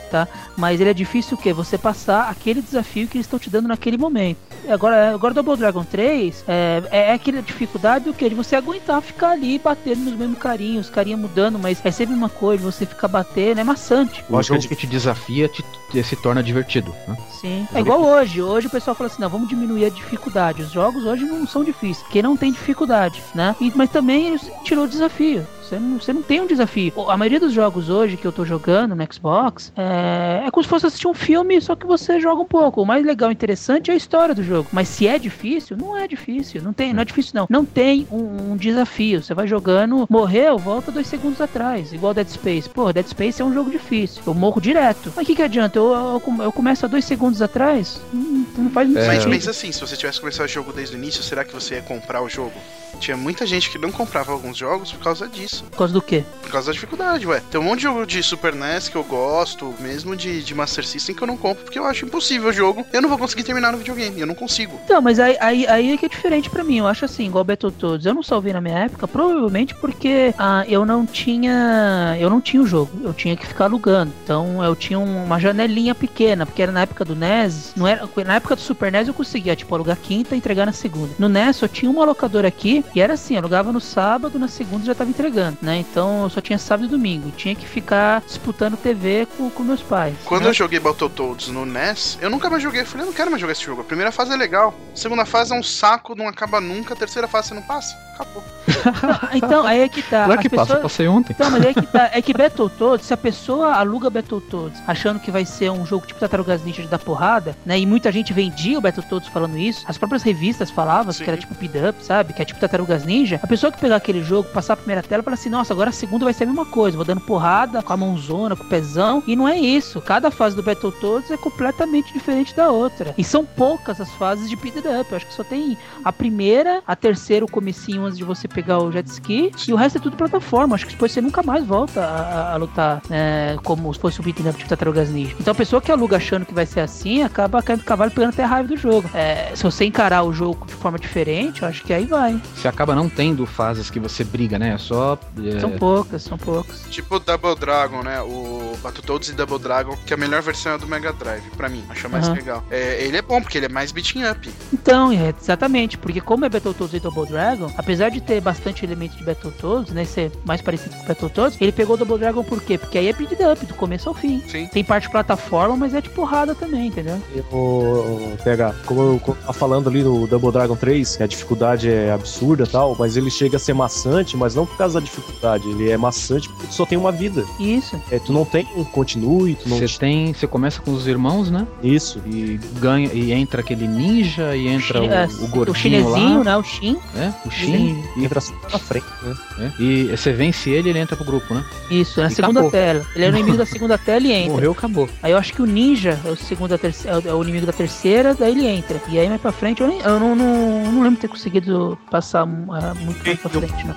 D: tá? Mas ele é difícil o quê? Você passar aquele desafio que eles estão te dando naquele momento. Agora, agora Double Dragon 3 é, é aquela dificuldade do quê? De você aguentar ficar ali batendo nos mesmos carinhos, os carinhas mudando, mas é sempre uma coisa, você ficar batendo, é maçante.
A: O
E: que é
A: jogo que te desafia te, te- se torna divertido. Né?
D: Sim. É igual hoje. Hoje o pessoal fala assim, não, vamos diminuir a dificuldade. Os jogos hoje não são difíceis, porque não tem dificuldade, né? E- mas também eles tirou o desafio. Você não, você não tem um desafio. A maioria dos jogos hoje que eu tô jogando no Xbox é, é como se fosse assistir um filme, só que você joga um pouco. O mais legal e interessante é a história do jogo. Mas se é difícil, não é difícil. Não tem, não é difícil, não. Não tem um, um desafio. Você vai jogando, morreu, volta dois segundos atrás. Igual Dead Space. Pô, Dead Space é um jogo difícil. Eu morro direto. Mas o que, que adianta? Eu, eu, eu começo há dois segundos atrás? Não, não faz muito
A: É.
C: Mas
D: sentido.
C: pensa assim, se você tivesse começado o jogo desde o início, será que você ia comprar o jogo? Tinha muita gente que não comprava alguns jogos por causa disso.
D: Por causa do quê?
C: Por causa da dificuldade, ué. Tem um monte de jogo de Super NES que eu gosto, mesmo de, de Master System que eu não compro porque eu acho impossível o jogo. Eu não vou conseguir terminar no videogame, eu não consigo.
D: Então, mas aí, aí, aí é que é diferente pra mim. Eu acho assim, igual Battletoads. Eu não salvei na minha época, provavelmente porque ah, eu não tinha. Eu não tinha o jogo. Eu tinha que ficar alugando. Então eu tinha um- uma janelinha pequena, porque era na época do NES. Não era, na época do Super NES eu conseguia, tipo, alugar quinta e entregar na segunda. No NES só tinha uma locadora aqui e era assim, alugava no sábado, na segunda já tava entregando, né? Então eu só tinha sábado e domingo. Tinha que ficar disputando TV com, com meus pais.
C: Quando
D: né?
C: eu joguei Battletoads no NES, eu nunca mais joguei. Eu falei, eu não quero mais jogar esse jogo. A primeira fase é legal. A segunda fase é um saco, não acaba nunca. A terceira fase você não passa. Acabou.
D: Então, aí é que tá.
A: Claro que passa, eu
D: pessoas-
A: passei ontem.
D: Então, mas é que tá, é que Battletoads, se a pessoa aluga Battletoads achando que vai ser um jogo tipo Tartarugas Ninja de dar porrada, né, e muita gente vendia o Battletoads falando isso, as próprias revistas falavam
C: Sim.
D: que era tipo beat up, sabe? Que é tipo Tartarugas Ninja. A pessoa que pegar aquele jogo, passar a primeira tela, fala assim: nossa, agora a segunda vai ser a mesma coisa. Vou dando porrada com a mãozona, com o pezão. E não é isso. Cada fase do Battletoads é completamente diferente da outra. E são poucas as fases de beat up. Eu acho que só tem a primeira, a terceira, o comecinho antes de você pegar o jet ski. E o resto é tudo plataforma. Acho que depois você nunca mais volta a, a- a lutar é, como se fosse o beat up tipo Tartarugas Ninja. Então a pessoa que aluga achando que vai ser assim, acaba caindo do cavalo pegando até a raiva do jogo. É, se você encarar o jogo de forma diferente, eu acho que aí vai.
A: Você acaba não tendo fases que você briga, né? É só. é,
D: São poucas, são poucas.
C: Tipo Double Dragon, né? O Battletoads e Double Dragon, que a melhor versão é do Mega Drive, pra mim. Acho a mais
D: Aham.
C: legal. É, ele é bom, porque ele é mais beating up.
D: Então, é, exatamente, porque como é Battletoads e Double Dragon, apesar de ter bastante elemento de Battletoads, né, ser mais parecido com Battletoads, ele pegou o Double Dragon por quê? Porque aí é beat up, do começo ao fim.
C: Sim.
D: Tem parte plataforma, mas é de porrada também, entendeu?
E: O PH, como eu tava falando ali no Double Dragon 3, que a dificuldade é absurda e tal, mas ele chega a ser maçante, mas não por causa da dificuldade, ele é maçante porque tu só tem uma vida.
D: Isso.
E: É, tu não tem um continue, tu não.
A: Você tem. Você começa com os irmãos, né?
E: Isso.
A: E ganha. E entra aquele ninja, e entra
D: é,
A: o, o gordinho
D: chinesinho,
A: lá.
D: né? O Shin.
A: É, o Shin.
E: E entra só na frente, né?
A: é, e você vence ele ele entra pro grupo, né?
D: Isso, na
A: E
D: segunda
A: acabou.
D: tela. Ele é o inimigo da segunda tela e entra.
A: Morreu, acabou.
D: Aí eu acho que o ninja é o segundo, a terce- é o- é o inimigo da terceira, daí ele entra. E aí mais pra frente, eu, nem- eu não, não, não lembro de ter conseguido passar ah, muito mais pra frente, não.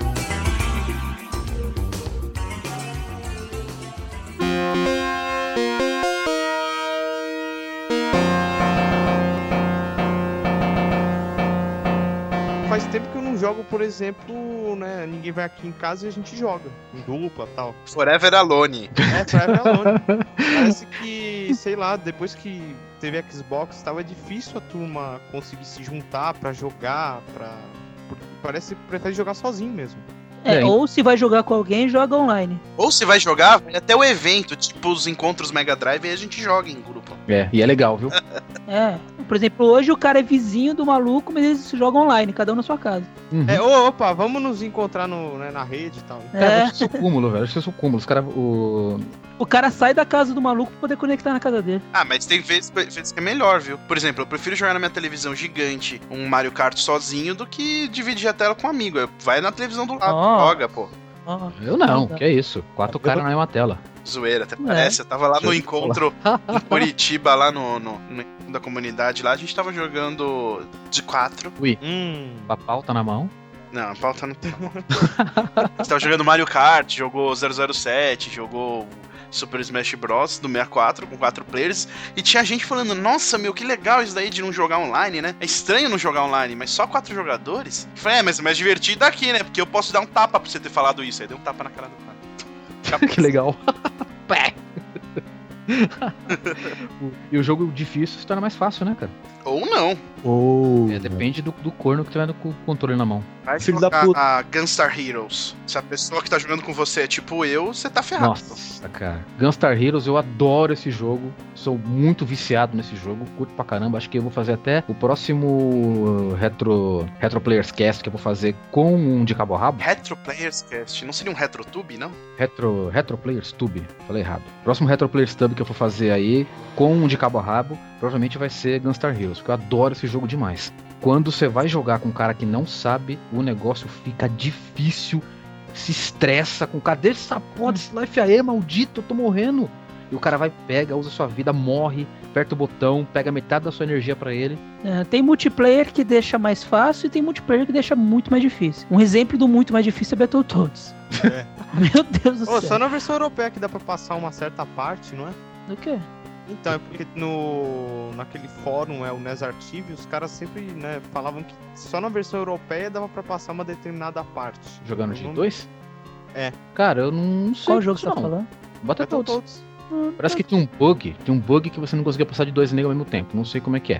B: Faz tempo que eu não jogo, por exemplo, né? Ninguém vai aqui em casa e a gente joga. Em dupla tal.
C: Forever Alone.
B: É, Forever Alone. Parece que, sei lá, depois que teve Xbox, tava difícil a turma conseguir se juntar pra jogar, pra. Parece que prefere jogar sozinho mesmo.
D: É,
A: É,
D: ou se vai jogar com alguém, joga online.
C: Ou se vai jogar, vai até o evento, tipo os encontros Mega Drive, e a gente joga em grupo.
A: É, e é legal, viu?
D: É. Por exemplo, hoje o cara é vizinho do maluco, mas eles jogam online, cada um na sua casa.
A: Uhum.
B: É, ô, opa, vamos nos encontrar no, né, na rede e tal.
A: Cara,
D: É.
A: acho que isso é o cúmulo, velho. Acho que isso é o cúmulo. Os caras. O...
D: O cara sai da casa do maluco pra poder conectar na casa dele.
C: Ah, mas tem vezes, vezes que é melhor, viu? Por exemplo, eu prefiro jogar na minha televisão gigante um Mario Kart sozinho do que dividir a tela com um amigo. Vai na televisão do lado,
D: Ó.
C: joga, pô.
A: Eu não, que é isso. Quatro caras na mesma tela.
C: Zoeira, até parece. Eu tava lá no encontro em Curitiba, lá no, no, no encontro da comunidade lá, a gente tava jogando de quatro.
B: Hum.
A: Com a pauta na mão.
C: Não, a pauta não tem. Você tava jogando Mario Kart, jogou 007, jogou Super Smash Bros. do 64 com quatro players. E tinha gente falando: Nossa, meu, que legal isso daí de não jogar online, né? É estranho não jogar online, mas só quatro jogadores? Eu falei: É, mas é mais divertido aqui, né? Porque eu posso dar um tapa pra você ter falado isso. Aí deu um tapa na cara do cara.
A: que legal. E o jogo difícil se torna mais fácil, né, cara?
C: Ou não.
E: Ou.
A: É, depende do, do corno que tiver com o controle na mão.
C: Vai
E: Filho da puta.
C: a Gunstar Heroes. Se a pessoa que tá jogando com você é tipo eu, você tá ferrado.
A: Nossa, cara. Gunstar Heroes, eu adoro esse jogo. Sou muito viciado nesse jogo. Curto pra caramba. Acho que eu vou fazer até o próximo uh, Retro, Retro Players Cast que eu vou fazer com um de cabo a rabo.
C: Retro Players Cast. Não seria um RetroTube, não?
A: Retro, Retro Players Tube. Falei errado. Próximo Retro Players Tube que eu for fazer aí com um de cabo a rabo, provavelmente vai ser Gunstar Heroes, porque eu adoro esse jogo demais. Quando você vai jogar com um cara que não sabe, o negócio fica difícil, se estressa com o cara, deixa essa porra desse life aí, maldito, eu tô morrendo. E o cara vai, pega, usa sua vida, morre, aperta o botão, pega metade da sua energia pra ele.
D: É, tem multiplayer que deixa mais fácil e tem multiplayer que deixa muito mais difícil. Um exemplo do muito mais difícil é Battletoads.
B: É.
D: Meu Deus do
B: Ô,
D: céu.
B: só na versão europeia que dá pra passar uma certa parte, não é?
D: Do quê?
B: Então, é porque no naquele fórum, é o Nesartive, os caras sempre né, falavam que só na versão europeia dava pra passar uma determinada parte.
A: Jogando de
B: não-
A: dois?
B: É.
A: Cara, eu não sei.
D: Qual jogo você tá
A: não.
D: falando?
A: Bota todos.
B: Battletoads.
A: Parece que tem um bug, tem um bug que você não conseguia passar de dois negros ao mesmo tempo. Não sei como é que é.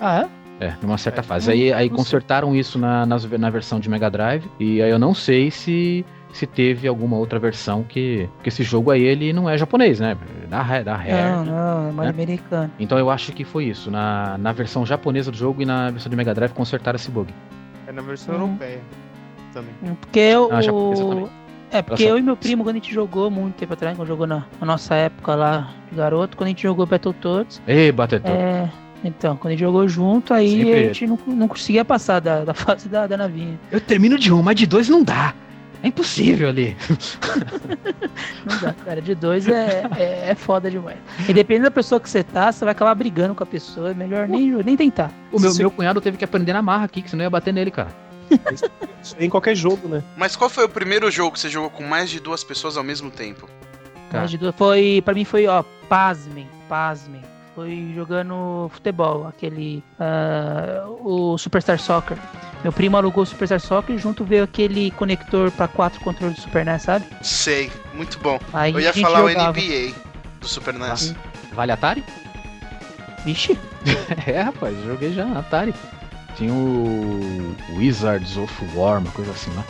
D: Ah, é?
A: É, numa certa
B: É.
A: fase. Aí, aí
D: não
A: consertaram isso na, nas- na versão de Mega Drive. E aí eu não sei se, se teve alguma outra versão que. Porque esse jogo aí ele não é japonês, né? Da, da Rare.
D: Não, não, é mais
A: né?
D: americano.
A: Então eu acho que foi isso. Na, na versão japonesa do jogo e na versão de Mega Drive consertaram esse bug.
B: É na versão
D: Hum.
B: europeia também.
D: Hum, Porque eu.
A: Ah, japonesa também.
D: É, porque
A: Ela só-
D: eu e meu primo, quando a gente jogou muito tempo atrás, quando jogou na, na nossa época lá de garoto, quando a gente jogou Battletoads,
A: Ei, Batetão.
D: é, Então, quando a gente jogou junto, aí
A: Sempre
D: a gente não, não conseguia passar da, da fase da, da navinha.
A: Eu termino de um, mas de dois não dá. É impossível ali.
D: Não dá, cara. De dois é, é, é foda demais. E dependendo da pessoa que você tá, você vai acabar brigando com a pessoa. É melhor nem, nem tentar.
A: O meu, meu cunhado teve que aprender na marra aqui, que senão ia bater nele, cara.
F: Isso aí em qualquer jogo, né?
C: Mas qual foi o primeiro jogo que você jogou com mais de duas pessoas ao mesmo tempo?
A: Cara.
D: Mais de duas- Foi, pra mim foi, ó, pasmem, pasmem. Foi jogando futebol, aquele. ah, o Superstar Soccer. Meu primo alugou o Superstar Soccer e junto veio aquele conector pra quatro controles do Super NES, sabe?
C: Sei, muito bom.
D: Aí
C: Eu ia falar
D: jogava.
C: o NBA do Super NES.
A: Vale Atari?
D: Vixe,
A: É, rapaz, joguei já Atari. Tinha o Wizards of War, uma coisa assim lá.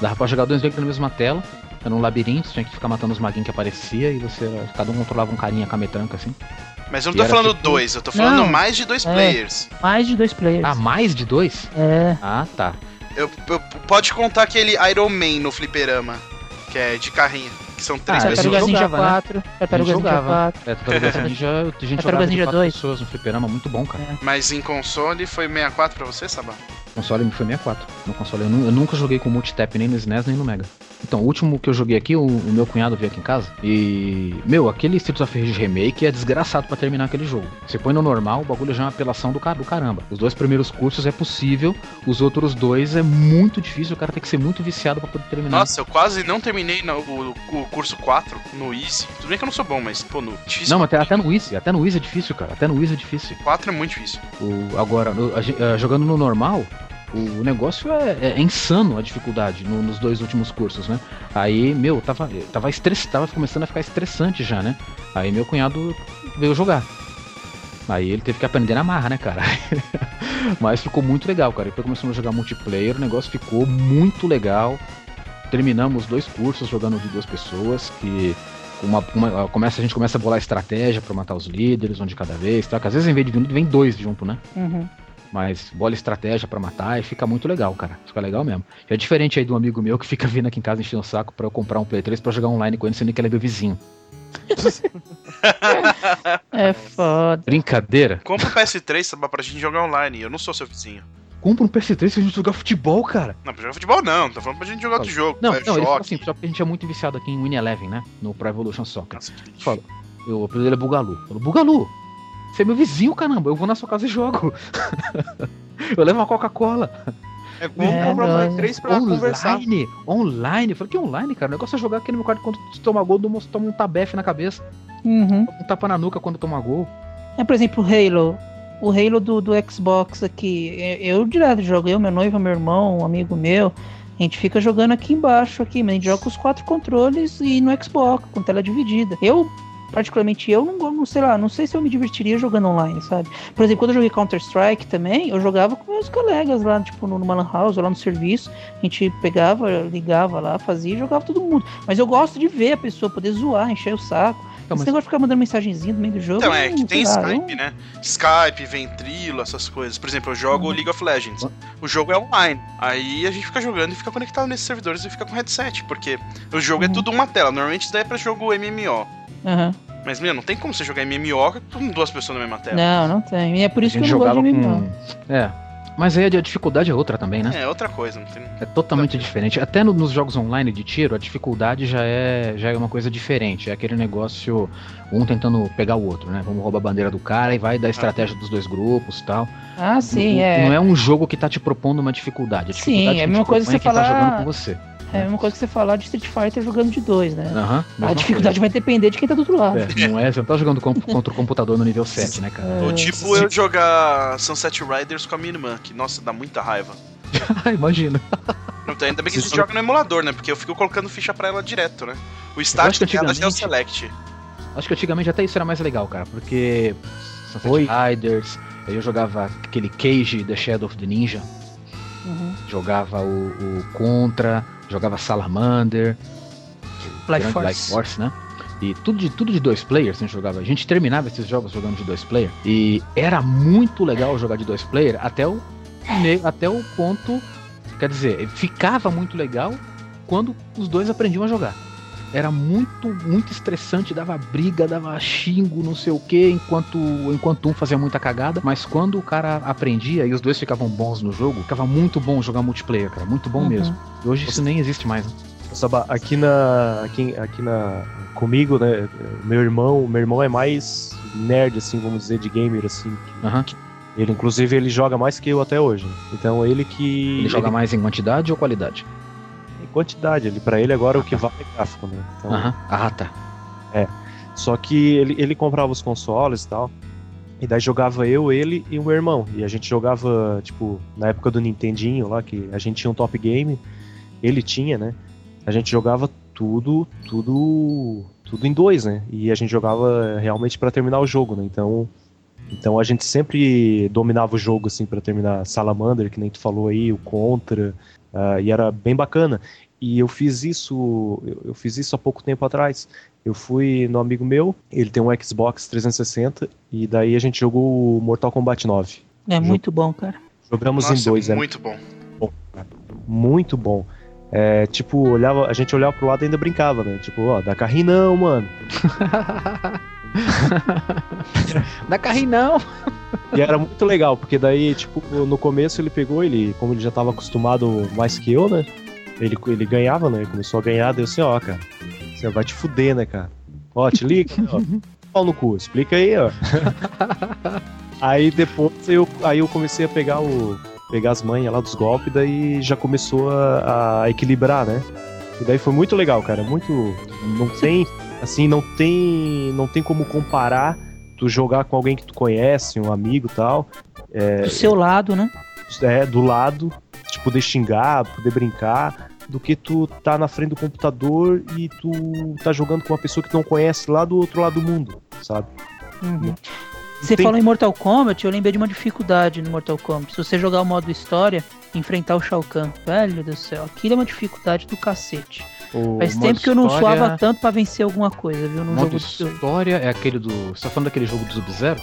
A: Dava pra jogar dois jogos na mesma tela. Era um labirinto, tinha que ficar matando os maguinhos que aparecia e você. Cada um controlava um carinha com a metranca assim.
C: Mas eu não tô falando
A: tipo-
C: dois, eu tô falando
D: Não.
C: mais de dois
D: É.
C: players.
D: mais de dois players.
A: Ah, mais de dois?
D: É.
A: Ah, tá.
C: Eu, eu- pode contar aquele Iron Man no fliperama, que é de carrinho, que são três
A: Ah,
C: pessoas.
A: eu
D: Tartarugas Ninja
A: jogava, né?
D: 4. Tartarugas Ninja
A: jogava.
D: 4.
A: É, Tartarugas Ninja, a gente jogava
D: Ninja
A: quatro
D: 2.
A: pessoas no fliperama, muito bom, cara.
C: Mas em console foi 64 pra você, Sabá?
A: Console foi 64. No console eu, eu nunca joguei com multitap nem no SNES nem no Mega. Então, o último que eu joguei aqui, o, o meu cunhado veio aqui em casa. E, meu, aquele Streets of Rage Remake é desgraçado pra terminar aquele jogo. Você põe no normal, o bagulho já é uma apelação do, ca- do caramba. Os dois primeiros cursos é possível, os outros dois é muito difícil, o cara tem que ser muito viciado pra poder terminar.
C: Nossa, eu quase não terminei no- o, o curso 4 no Easy. Tudo bem que eu não sou bom, mas, pô, no difícil.
A: Não, até, até no Easy, até no Easy é difícil, cara. Até no Easy é difícil.
C: 4 é muito difícil.
A: O, agora, no- a gen- eh, jogando no normal, o negócio é, é insano a dificuldade no- nos dois últimos cursos, né? Aí, meu, tava, tava, estress, tava começando a ficar estressante já, né? Aí meu cunhado veio jogar. Aí ele teve que aprender na marra, né, cara? Mas ficou muito legal, cara. Depois começamos a jogar multiplayer, o negócio ficou muito legal. Terminamos dois cursos jogando de duas pessoas, que uma, uma- começa, a gente começa a bolar estratégia pra matar os líderes, um de cada vez, tá? Que às vezes em vez de vir, vem dois junto, né?
D: Uhum.
A: Mas bola estratégia pra matar e fica muito legal, cara. Fica legal mesmo. É diferente aí de um amigo meu que fica vindo aqui em casa enchendo o saco pra eu comprar um Play 3 pra jogar online com ele, sendo que ele é meu vizinho.
D: É foda.
A: Brincadeira.
C: Compra o PS3, Sabá, pra gente jogar online. Eu não sou seu vizinho.
A: Compra um PS3 pra gente jogar futebol, cara.
C: Não, pra jogar futebol não, tô falando pra gente jogar outro jogo.
A: Não,
C: é,
A: não, ele falou
C: choque.
A: assim, só porque a gente é muito viciado aqui em Win Eleven, né? No Pro Evolution Soccer.
C: Nossa, que.
A: Fala, eu, o apelido dele é Bugalu. Falou, Bugalu, você é meu vizinho, caramba. Eu vou na sua casa e jogo. eu levo uma Coca-Cola.
B: É bom
D: É,
B: comprar Play 3 pra conversar.
A: Online, online. Eu falei, que online, cara? O negócio é jogar aqui no meu quarto quando tu toma gol, tu toma um tabefe na cabeça,
D: Uhum.
A: um tapa na nuca quando toma gol.
D: É, por exemplo, o Halo. O Halo do, do Xbox aqui. Eu, eu direto jogo, eu, meu noivo, meu irmão, um amigo meu. A gente fica jogando aqui embaixo, aqui, mas a gente joga com os quatro controles e no Xbox, com tela dividida. Eu, particularmente, eu não, não sei lá, não sei se eu me divertiria jogando online, sabe? Por exemplo, quando eu joguei Counter-Strike também, eu jogava com meus colegas lá, tipo, no, numa lan house, ou lá no serviço. A gente pegava, ligava lá, fazia e jogava todo mundo. Mas eu gosto de ver a pessoa poder zoar, encher o saco.
A: Então,
D: Esse
A: mas
D: negócio de ficar mandando mensagenzinho no meio do jogo.
C: Então, é que tem
D: lá,
C: Skype, né? Skype, Ventrilo, essas coisas. Por exemplo, eu jogo
D: Uhum.
C: League of Legends. O jogo é online. Aí a gente fica jogando e fica conectado nesses servidores e fica com headset, porque o jogo é
D: Uhum.
C: tudo uma tela. Normalmente isso daí é pra jogo MMO.
D: Aham.
C: Mas, meu, não tem como você jogar MMO com duas pessoas na mesma tela.
D: Não, não tem. E é por
A: a
D: isso que
A: gente
D: eu não gosto
A: jogava
D: de MMO.
A: com. É. Mas aí a dificuldade é outra também, né?
C: É, outra coisa. Não tem...
A: É totalmente diferente. Até no- nos jogos online de tiro, a dificuldade já é, já é uma coisa diferente. É aquele negócio, um tentando pegar o outro, né? Vamos roubar a bandeira do cara e vai dar estratégia dos dois grupos e tal.
D: Ah, sim,
A: não,
D: é.
A: Não é um jogo que tá te propondo uma dificuldade. A
D: Sim,
A: dificuldade
D: é a mesma coisa que
A: é
D: você
A: quem tá
D: falar-
A: jogando com você.
D: É a mesma coisa que você falar de Street Fighter jogando de dois, né?
A: Aham.
D: a dificuldade vai depender de quem tá do outro lado.
A: coisa. É, não é, você não tá jogando com- contra o computador no nível 7, né, cara?
C: Ou
D: É,
C: tipo eu jogar Sunset Riders com a minha irmã, que, nossa, dá muita raiva.
A: Imagina.
C: Então, ainda bem que a
A: Você
C: gente joga no emulador, né? Porque eu fico colocando ficha pra ela direto, né? O start dela já é o
A: antigamente-
C: select.
A: Acho que antigamente até isso era mais legal, cara, porque Sunset Riders, aí eu jogava aquele Cage The Shadow of the Ninja,
D: Uhum.
A: jogava o, o Contra, jogava Salamander, grande
D: Force.
A: Force, né? E tudo de, tudo de dois players a gente jogava. A gente terminava esses jogos jogando de dois player. E era muito legal jogar de dois player até o, até o ponto. Quer dizer, ficava muito legal quando os dois aprendiam a jogar. Era muito, muito estressante, dava briga, dava xingo, não sei o que, enquanto, enquanto um fazia muita cagada. Mas quando o cara aprendia e os dois ficavam bons no jogo, ficava muito bom jogar multiplayer, cara. Muito bom
D: Uhum.
A: mesmo. E hoje isso nem existe mais. Né?
E: Saba, aqui na. Aqui, aqui na. Comigo, né? Meu irmão, meu irmão é mais nerd, assim, vamos dizer, de gamer, assim.
A: Aham.
E: Ele, inclusive, ele joga mais que eu até hoje. Então ele que.
A: Ele joga mais em quantidade ou qualidade?
E: Quantidade. Ele, pra ele agora o que vale é gráfico, né? Então,
A: Aham. Ah, tá.
E: Só que ele, ele comprava os consoles e tal. E daí jogava eu, ele e o meu irmão. E a gente jogava, tipo, na época do Nintendinho lá, que a gente tinha um top game. Ele tinha, né? A gente jogava tudo, tudo, tudo em dois, né? E a gente jogava realmente pra terminar o jogo, né? Então, então a gente sempre dominava o jogo assim pra terminar Salamander, que nem tu falou aí, o Contra, ah, e era bem bacana. E eu fiz isso, eu, fiz isso há pouco tempo atrás. Eu fui no amigo meu, ele tem um Xbox 360 e daí a gente jogou o Mortal Kombat 9.
D: É muito bom, cara.
E: Jogamos
C: Nossa,
E: em dois, era
C: muito bom.
E: muito bbom. É, tipo, olhava, a gente olhava pro lado e ainda brincava, né? Tipo, ó, dá carrinho não, mano.
A: Dá carrinho não.
E: E era muito legal, porque daí, tipo, no começo ele pegou, ele, como ele já tava acostumado mais que eu, né? Ele, ele ganhava, né? Ele começou a ganhar, daí eu assim, ó, cara, você vai te fuder, né, cara? Ó, te liga, ó. Pau no cu, explica aí, ó. aí depois eu, aí eu comecei a pegar o. pegar as manhas lá dos golpes, daí já começou a, a equilibrar, né? E daí foi muito legal, cara. Muito. Não tem. Assim, não tem. Não tem como comparar tu jogar com alguém que tu conhece, um amigo e tal.
D: Do seu lado, né?
E: é, do lado, de poder xingar, poder brincar, do que tu tá na frente do computador e tu tá jogando com uma pessoa que tu não conhece lá do outro lado do mundo, sabe?
D: Uhum. Você
E: Tem-
D: falou em Mortal Kombat, eu lembrei de uma dificuldade no Mortal Kombat. Se você jogar o modo história, enfrentar o Shao Kahn, velho do céu, aquilo é uma dificuldade do cacete.
A: O
D: Faz tempo que eu não
A: história-
D: suava tanto pra vencer alguma coisa, viu? No
A: Modo
D: jogo do...
A: história é aquele do. Você tá falando daquele jogo do Sub-Zero?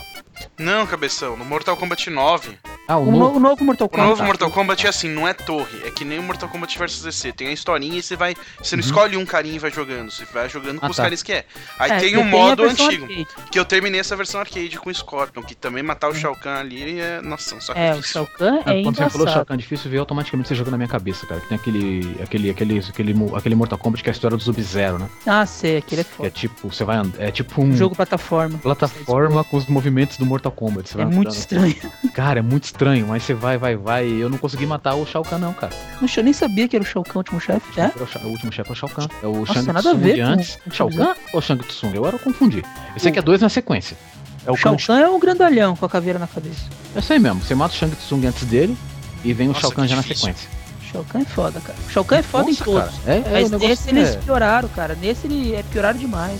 C: Não, cabeção, no Mortal Kombat 9.
A: Ah, o
D: O,
A: novo.
D: no- o novo Mortal
C: O
D: Kombat.
C: novo Mortal Kombat é assim, não é torre, é que nem o Mortal Kombat vs DC. Tem a historinha e você vai. Você não
A: Uhum.
C: escolhe um carinha e vai jogando, você vai jogando com
A: Ah,
C: os
A: tá.
C: caras que é. Aí
D: É,
C: tem o
D: a
C: modo antigo,
D: arcade.
C: que eu terminei essa versão arcade com o Scorpion, que também matar o Shao Kahn ali é. Nossa, só que
D: É, o Shao Kahn é
A: Quando você falou Shao
D: engraçado.
A: Kahn difícil, veio automaticamente você jogou na minha cabeça, cara. Que tem aquele, aquele, aquele, aquele, aquele Mortal Kombat que é a história do Sub-Zero, né?
D: Ah, sei, aquele é
A: é
D: foda.
A: tipo, você vai and- É tipo um.
D: Jogo plataforma.
A: Plataforma com os movimentos do Mortal Kombat. Você
D: É muito
A: andando.
D: estranho.
A: Cara, é muito estranho, mas você vai, vai, vai. Eu não consegui matar o Shao Kahn, não, cara.
D: Poxa, eu nem sabia que era o Shao Kahn o último chefe. É?
A: É o, Sha- o último chefe é o Shao Kahn. É o
D: Nossa,
A: Shang
D: nada a
A: Tsung
D: ver
A: antes.
D: com o
A: Shao Kahn ou Shang Tsung? Eu era eu confundi. Esse aqui é dois na sequência.
E: É o
D: Shao. Kahn é um grandalhão com a caveira na cabeça.
A: É isso aí mesmo. Você mata o Shang Tsung antes dele e vem
C: Nossa,
A: o Shao Kahn já na
C: difícil.
A: sequência.
D: Shao Kahn é foda, cara. O Shao Kahn é foda
A: Nossa,
D: em todos.
A: cara. É, é,
D: Mas
A: o negócio
D: nesse eles
A: é...
D: pioraram, cara. Nesse ele é pioraram demais.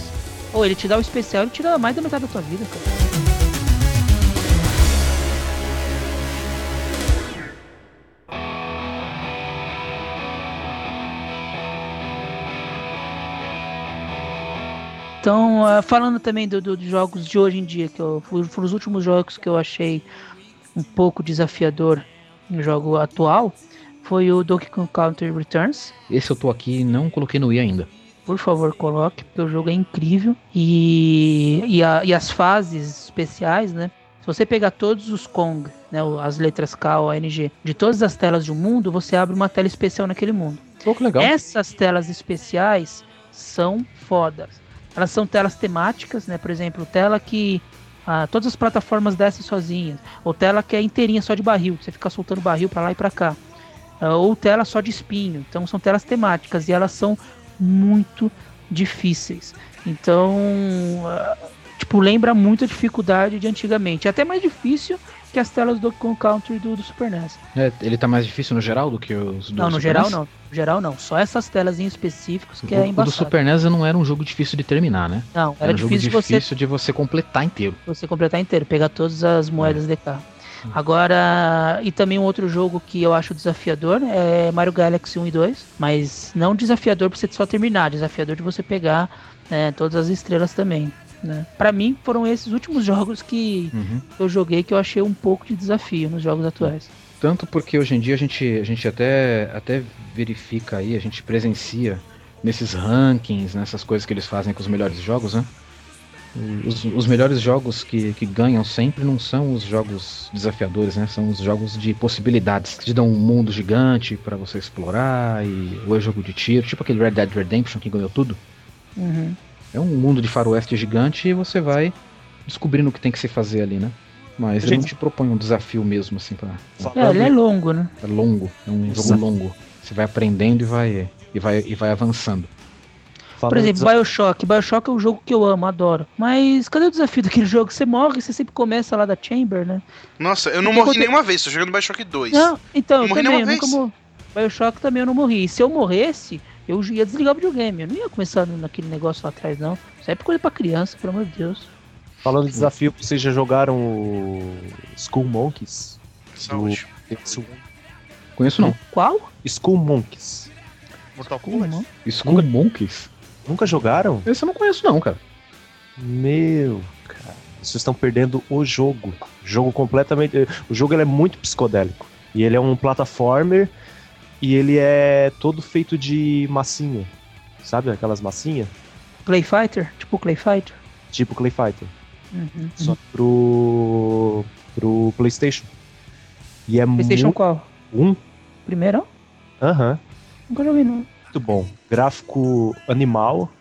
D: Ou ele te dá o especial, ele tira mais da metade da tua vida, cara. Então, ah, falando também do- do- dos jogos de hoje em dia, que eu, foram os últimos jogos que eu achei um pouco desafiador no jogo atual, foi o Donkey Kong Country Returns.
A: Esse eu tô aqui e não coloquei no i ainda.
D: Por favor, coloque, porque o jogo é incrível. E, e, a- e as fases especiais, né? Se você pegar todos os Kong, né, o- as letras K ou ANG, de todas as telas do mundo, você abre uma tela especial naquele mundo.
A: Legal.
D: Essas telas especiais são fodas. Elas são telas temáticas, né? Por exemplo, tela que ah, todas as plataformas descem sozinhas, ou tela que é inteirinha só de barril, que você fica soltando barril pra lá e pra cá, Ah, ou tela só de espinho. Então são telas temáticas e elas são muito difíceis. Então, ah, tipo, lembra muito a dificuldade de antigamente. É até mais difícil que as telas do Kong Country do, do Super NES.
A: É, ele tá mais difícil no geral do que os do
D: Não, no
A: Super
D: geral
A: NES?
D: não. No geral não. Só essas telas em específicos que
A: o,
D: é
A: o do
D: embaçado.
A: Super NES não era um jogo difícil de terminar, né?
D: Não, era
A: um jogo
D: difícil, você
A: difícil de você completar inteiro.
D: você completar inteiro, pegar todas as moedas de cá. Agora, e também um outro jogo que eu acho desafiador é Mario Galaxy 1 e 2, mas não desafiador pra você só terminar, desafiador de você pegar né, todas as estrelas também. Né? Para mim, foram esses últimos jogos que
A: Uhum.
D: eu joguei que eu achei um pouco de desafio nos jogos atuais.
A: Tanto porque hoje em dia a gente, a gente até, até verifica aí, a gente presencia nesses rankings, nessas coisas que eles fazem com os melhores jogos, né? Os, os melhores jogos que, que ganham sempre não são os jogos desafiadores, né? São os jogos de possibilidades, que te dão um mundo gigante para você explorar e ou é jogo de tiro, tipo aquele Red Dead Redemption que ganhou tudo.
D: Uhum.
A: É um mundo de faroeste gigante e você vai descobrindo o que tem que se fazer ali, né? Mas ele não
E: Gente-
A: te propõe um desafio mesmo, assim, pra.
D: É, ele é longo, né?
A: É longo, é um jogo
E: Exato.
A: longo. Você vai aprendendo e vai, e vai, e vai avançando.
E: Falando
D: Por exemplo, Bioshock. Bioshock é um jogo que eu amo, adoro. Mas cadê o desafio daquele jogo? Você morre, você sempre começa lá da Chamber, né?
C: Nossa, eu não morri nenhuma vez, tô jogando Bioshock 2.
D: Não, então,
C: Não
D: eu
C: morri
D: também, eu
C: nenhuma
D: nunca
C: vez.
D: morri. Bioshock também eu não morri. E se eu morresse, eu ia desligar o videogame. Eu não ia começar naquele negócio lá atrás, não. Isso é coisa pra criança, pelo amor de Deus.
E: Falando de desafio, vocês já jogaram o Skull Monkeys?
C: Saúde.
E: Isso-
A: Conheço não.
D: Qual?
E: Skull Monkeys.
B: Mortal Kombat.
D: não?
A: Skull Monkeys?
E: Nunca jogaram?
A: Esse eu não conheço não, cara.
E: Meu, cara, vocês estão perdendo o jogo. Jogo completamente. O jogo ele é muito psicodélico. E ele é um plataformer e ele é todo feito de massinha. Sabe aquelas massinhas?
D: Clay Fighter? Tipo Clay Fighter?
E: Tipo Clay Fighter.
D: Uhum.
E: Só pro. pro PlayStation. E é
D: PlayStation
E: muito.
D: qual?
E: Um?
D: Primeiro?
E: Aham.
D: Nunca joguei, não.
E: Muito bom. Gráfico animal.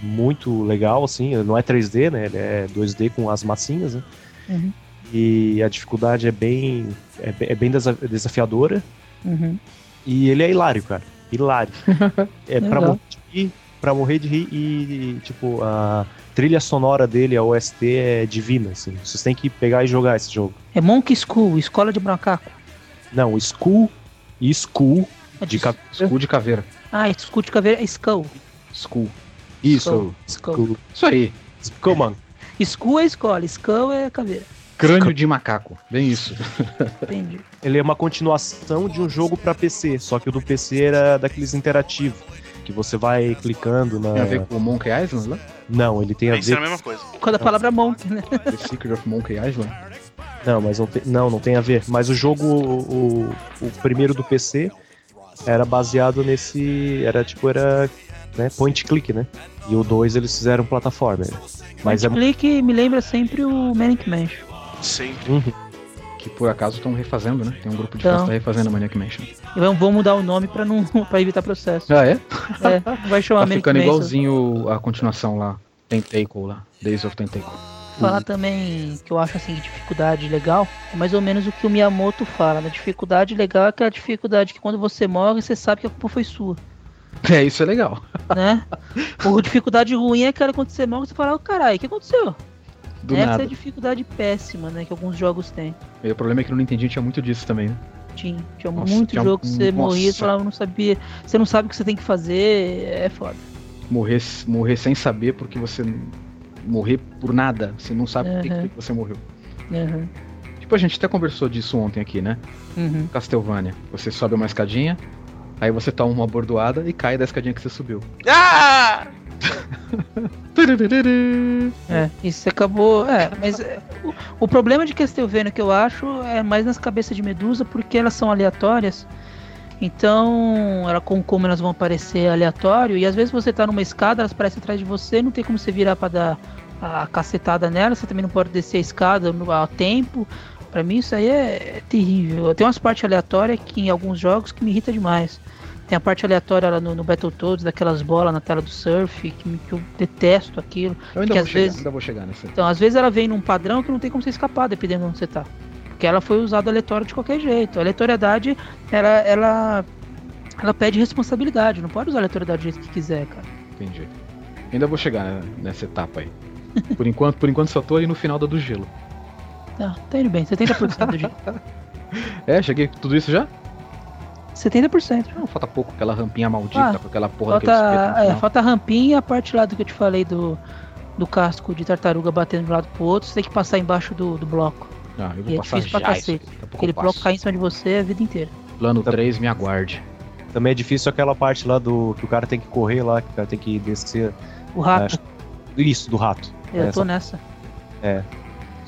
E: Muito legal, assim. Não é 3D, né? Ele é 2D com as massinhas, né?
D: Uhum.
E: E a dificuldade é bem. É, bem- é bem desa- desafiadora.
D: Uhum.
E: E ele é hilário, cara. Hilário. É pra morrer de rir, pra morrer de rir e, tipo, a trilha sonora dele, a OST, é divina, assim. Vocês têm que pegar e jogar esse jogo.
D: É Monkey School, Escola de Macaco.
E: Não, Skull e Skull
D: É
E: de caveira.
A: Skull de caveira.
D: Ah, é Skull de caveira é Skull.
A: Skull.
E: Isso,
D: Skull.
E: Skull.
A: Isso aí.
E: Skull, mano.
D: Skull é escola, Skull é caveira.
A: Crânio de macaco. Bem isso.
D: Entendi.
E: Ele é uma continuação de um jogo pra PC, só que o do PC era daqueles interativos. Que você vai clicando na.
A: Tem a ver com o Monkey Island lá?
E: Não, ele tem a
C: Isso é
E: ver.
C: a mesma coisa.
D: Quando a palavra Monk, né?
A: The Secret of Monkey Island?
E: Não, mas não tem, não, não tem a ver. Mas o jogo, o, o primeiro do PC, era baseado nesse. Era tipo, era né, point click, né? E o 2 eles fizeram plataforma. né? Mas é.
D: Clique me lembra sempre o Manic Mansion.
C: Sempre.
E: Uhum.
A: Que por acaso estão refazendo, né? Tem um grupo de
D: Então.
A: fãs que tá refazendo a Maniac Mansion.
D: E vamos, vamos mudar o nome pra, não, pra evitar processo.
A: Ah, é?
D: É, vai chamar
A: Tá
D: Manic
A: ficando
D: Mansion.
A: igualzinho a continuação lá. Tentacle lá. Days of Tentacle.
D: Falar também que eu acho assim de dificuldade legal, é mais ou menos o que o Miyamoto fala. né? dificuldade legal é aquela dificuldade que quando você morre, você sabe que a culpa foi sua,
A: É, isso é legal.
D: né? Ou dificuldade ruim é aquela quando você morre, você fala, oh, caralho, o que aconteceu?
A: Do
D: Essa
A: nada.
D: é a dificuldade péssima, né? Que alguns jogos têm.
A: E o problema é que no Nintendinho tinha muito disso também, né?
D: Tinha, tinha
A: Nossa,
D: muito
A: tinha
D: jogo que você
A: um-
D: morria e
A: nossa.
D: falava, não sabia. Você não sabe o que você tem que fazer, é foda.
A: Morrer, morrer sem saber porque você. Morrer por nada. Você não sabe por que
D: Uhum.
A: que você morreu.
D: Uhum.
A: Tipo, a gente até conversou disso ontem aqui, né?
D: Uhum.
A: Castlevania. Você sobe uma escadinha, aí você toma uma bordoada e cai da escadinha que você subiu.
C: Ah!
D: É, isso acabou. É, mas o, o problema de Castlevania que eu acho é mais nas cabeças de Medusa, porque elas são aleatórias. Então, ela, com, como elas vão aparecer aleatório, e às vezes você tá numa escada, elas aparecem atrás de você, não tem como você virar pra dar a cacetada nela, você também não pode descer a escada a tempo. Pra mim isso aí é, é terrível. Tem umas partes aleatórias que em alguns jogos que me irrita demais. Tem a parte aleatória lá no, no Battletoads, daquelas bolas na tela do surf, que, que eu detesto aquilo.
A: Eu ainda
D: Que
A: vou
D: às
A: chegar,
D: vezes-
A: ainda vou chegar nessa.
D: Então, às vezes ela vem num padrão que não tem como você escapar, dependendo de onde você tá. Porque ela foi usada aleatório de qualquer jeito. A aleatoriedade, ela, ela, ela pede responsabilidade. Não pode usar a aleatoriedade do jeito que quiser, cara.
A: Entendi. Ainda vou chegar né, nessa etapa aí. Por enquanto, por enquanto só tô aí no final da do gelo.
D: Tá, tá indo bem. 70% do dia.
A: É, cheguei tudo isso já?
D: 70%.
A: Não, falta pouco, aquela rampinha maldita
D: Ah,
A: com aquela porra daquele
D: Falta, é,
A: final.
D: falta a rampinha e a parte lá do que eu te falei do, do casco de tartaruga batendo de um lado pro outro. Você tem que passar embaixo do, do bloco.
A: Ah, eu vou
D: e é
A: passar
D: difícil pra cacete. Aquele
A: eu
D: bloco cai em cima de você a vida inteira.
A: Plano 3, me aguarde.
E: Também é difícil aquela parte lá do que o cara tem que correr lá, que o cara tem que descer.
D: O rato,
E: Isso, do rato.
D: eu tô
E: essa-
D: nessa.
E: É.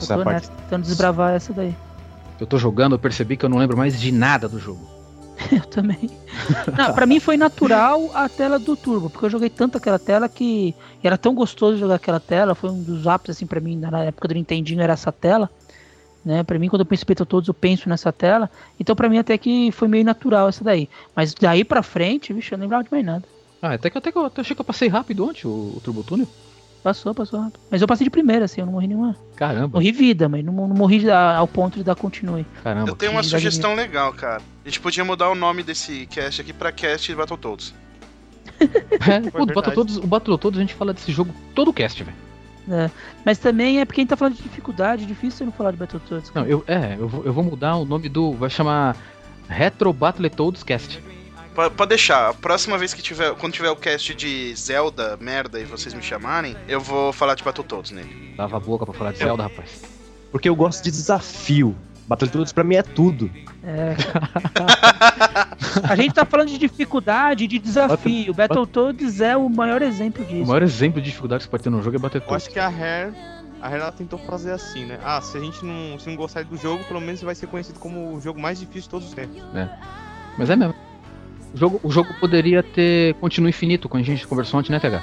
D: Eu tô
E: parte.
D: nessa. Tentando desbravar essa daí.
A: Eu tô jogando, eu percebi que eu não lembro mais de nada do jogo.
D: Eu também. Não, pra mim foi natural a tela do Turbo, porque eu joguei tanto aquela tela que era tão gostoso jogar aquela tela. Foi um dos ápices, assim, pra mim, na época do Nintendinho, era essa tela. Né? Pra mim, quando eu penso em Battletoads, eu penso nessa tela. Então, pra mim, até que foi meio natural essa daí. Mas daí pra frente, vixe, eu não lembrava de mais nada.
A: Ah, até que, até que eu até achei que eu passei rápido ontem o, o Turbo Túnel.
D: Passou, passou rápido. Mas eu passei de primeira, assim, eu não morri nenhuma.
A: Caramba,
D: Morri vida, mas não, não morri a- ao ponto de dar continue.
A: caramba.
C: Eu tenho uma sugestão legal, cara. A gente podia mudar o nome desse cast aqui pra cast Battletoads.
A: É, pô, o. Battletoads, o Battletoads a gente fala desse jogo todo o cast, velho.
D: né? Mas também é porque a gente tá falando de dificuldade, é difícil você não falar de Battletoads.
A: Não, eu, é, eu vou, eu vou mudar o nome do. Vai chamar Retro Battletoads Cast.
C: Pode deixar, a próxima vez que tiver, quando tiver o cast de Zelda, merda, e vocês me chamarem, eu vou falar de Battletoads nele.
A: Lava a boca pra falar de Zelda, rapaz.
E: Porque eu gosto de desafio. Battletoads pra mim é tudo.
D: É. a gente tá falando de dificuldade, de desafio. Battletoads é o maior exemplo
A: O
D: disso.
A: maior exemplo de dificuldade que você pode ter no jogo é
B: Eu
A: Battletoads.
B: acho que a Rare. A ela tentou fazer assim, né? Ah, se a gente não, se não gostar do jogo, pelo menos vai ser conhecido como o jogo mais difícil de todos os tempos.
A: Mas é mesmo. O jogo, o jogo poderia ter continuo infinito, como a gente conversou ontem, né, TH?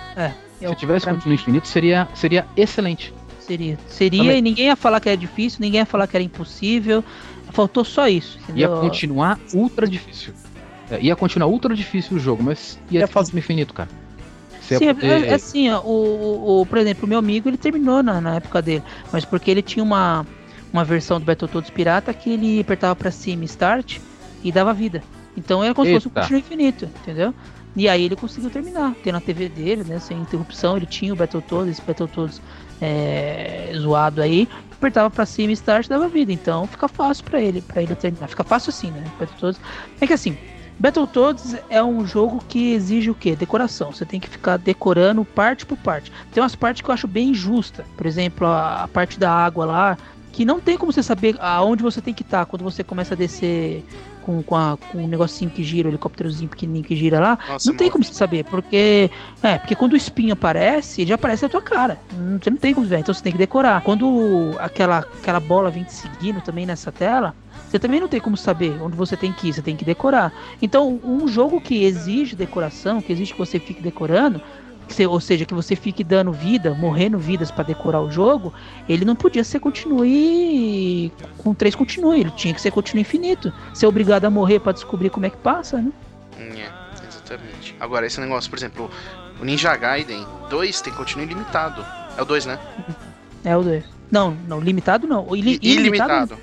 A: Se
D: Eu-
A: tivesse
D: pra mim,
A: continuo infinito, seria, seria excelente.
D: Seria. Seria
A: Também.
D: e ninguém ia falar que era difícil, ninguém ia falar que era impossível. Faltou só isso.
A: Ia
D: Entendeu?
A: continuar ultra difícil. É, ia continuar ultra difícil o jogo, mas ia,
E: Ia fazer-
A: infinito, cara. Você ia
D: Sim, é-
A: poder-
D: é, é assim, ó, o, o, por exemplo, o meu amigo ele terminou na, na época dele, mas porque ele tinha uma, uma versão do Battletoads pirata que ele apertava pra cima Start e dava vida. Então era como se fosse um
A: Eita.
D: continuo infinito, entendeu? E aí ele conseguiu terminar, ter na TV dele, né, sem interrupção, ele tinha o Battletoads, esse Battletoads é, zoado aí, apertava pra cima Start e dava vida. Então fica fácil pra ele, para ele terminar. Fica fácil assim, né? Battletoads. É que assim, Battletoads é um jogo que exige o quê? Decoração. Você tem que ficar decorando parte por parte. Tem umas partes que eu acho bem injusta. Por exemplo, a, a parte da água lá, que não tem como você saber aonde você tem que estar quando você começa a descer com, com, a- com um negocinho que gira, o helicópterozinho pequenininho que gira lá.
C: Nossa,
D: Não tem
C: mano.
D: como você saber, porque. É, porque quando o espinho aparece, ele já aparece na tua cara. Hum, Você não tem como ver, então você tem que decorar. Quando aquela, aquela bola vem te seguindo também nessa tela, você também não tem como saber onde você tem que ir, você tem que decorar. Então, um jogo que exige decoração, que exige que você fique decorando, você- ou seja, que você fique dando vida, morrendo vidas pra decorar o jogo, ele não podia ser continue com três continue, ele tinha que ser continue infinito. Ser obrigado a morrer pra descobrir como é que passa, né?
C: É, exatamente. Agora, esse negócio, por exemplo, o Ninja Gaiden 2 tem continuo ilimitado. É o 2, né?
D: É o 2. Não, não, limitado não. Ili- ilimitado.
C: ilimitado.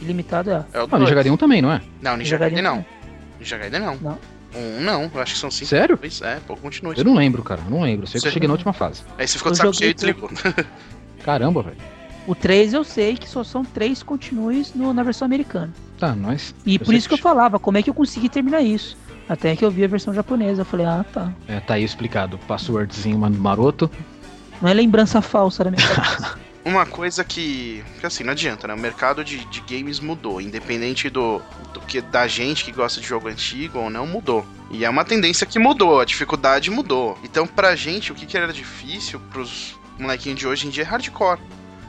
D: Ilimitado é.
C: É o
A: Ah,
C: 2.
A: Ninja Gaiden 1 também, não é?
C: Não, Ninja
D: Ninja
C: Gaiden
D: Gaiden
C: não. Ninja Gaiden não.
D: Não.
C: Um não, eu acho que são cinco.
A: Sério?
C: Dois, É, pô, continua.
A: Eu não lembro, cara. Eu não lembro. Sei que eu cheguei na última fase.
C: Aí você ficou de saco cheio e desligou.
A: Caramba, velho.
D: O 3 eu sei que só são três continues no- na versão americana.
A: Tá, nós.
D: E
A: Eu
D: por isso que eu falava, como é que eu consegui terminar isso? Até que eu vi a versão japonesa. Eu falei, ah tá.
A: É, tá aí explicado. Passwordzinho mano, maroto.
D: Não é lembrança falsa da minha cabeça.
C: Uma coisa que, que assim, não adianta, né? O mercado de, de games mudou, independente do, do que da gente que gosta de jogo antigo ou não, mudou. E é uma tendência que mudou, a dificuldade mudou. Então, pra gente, o que, que era difícil pros molequinhos de hoje em dia é hardcore.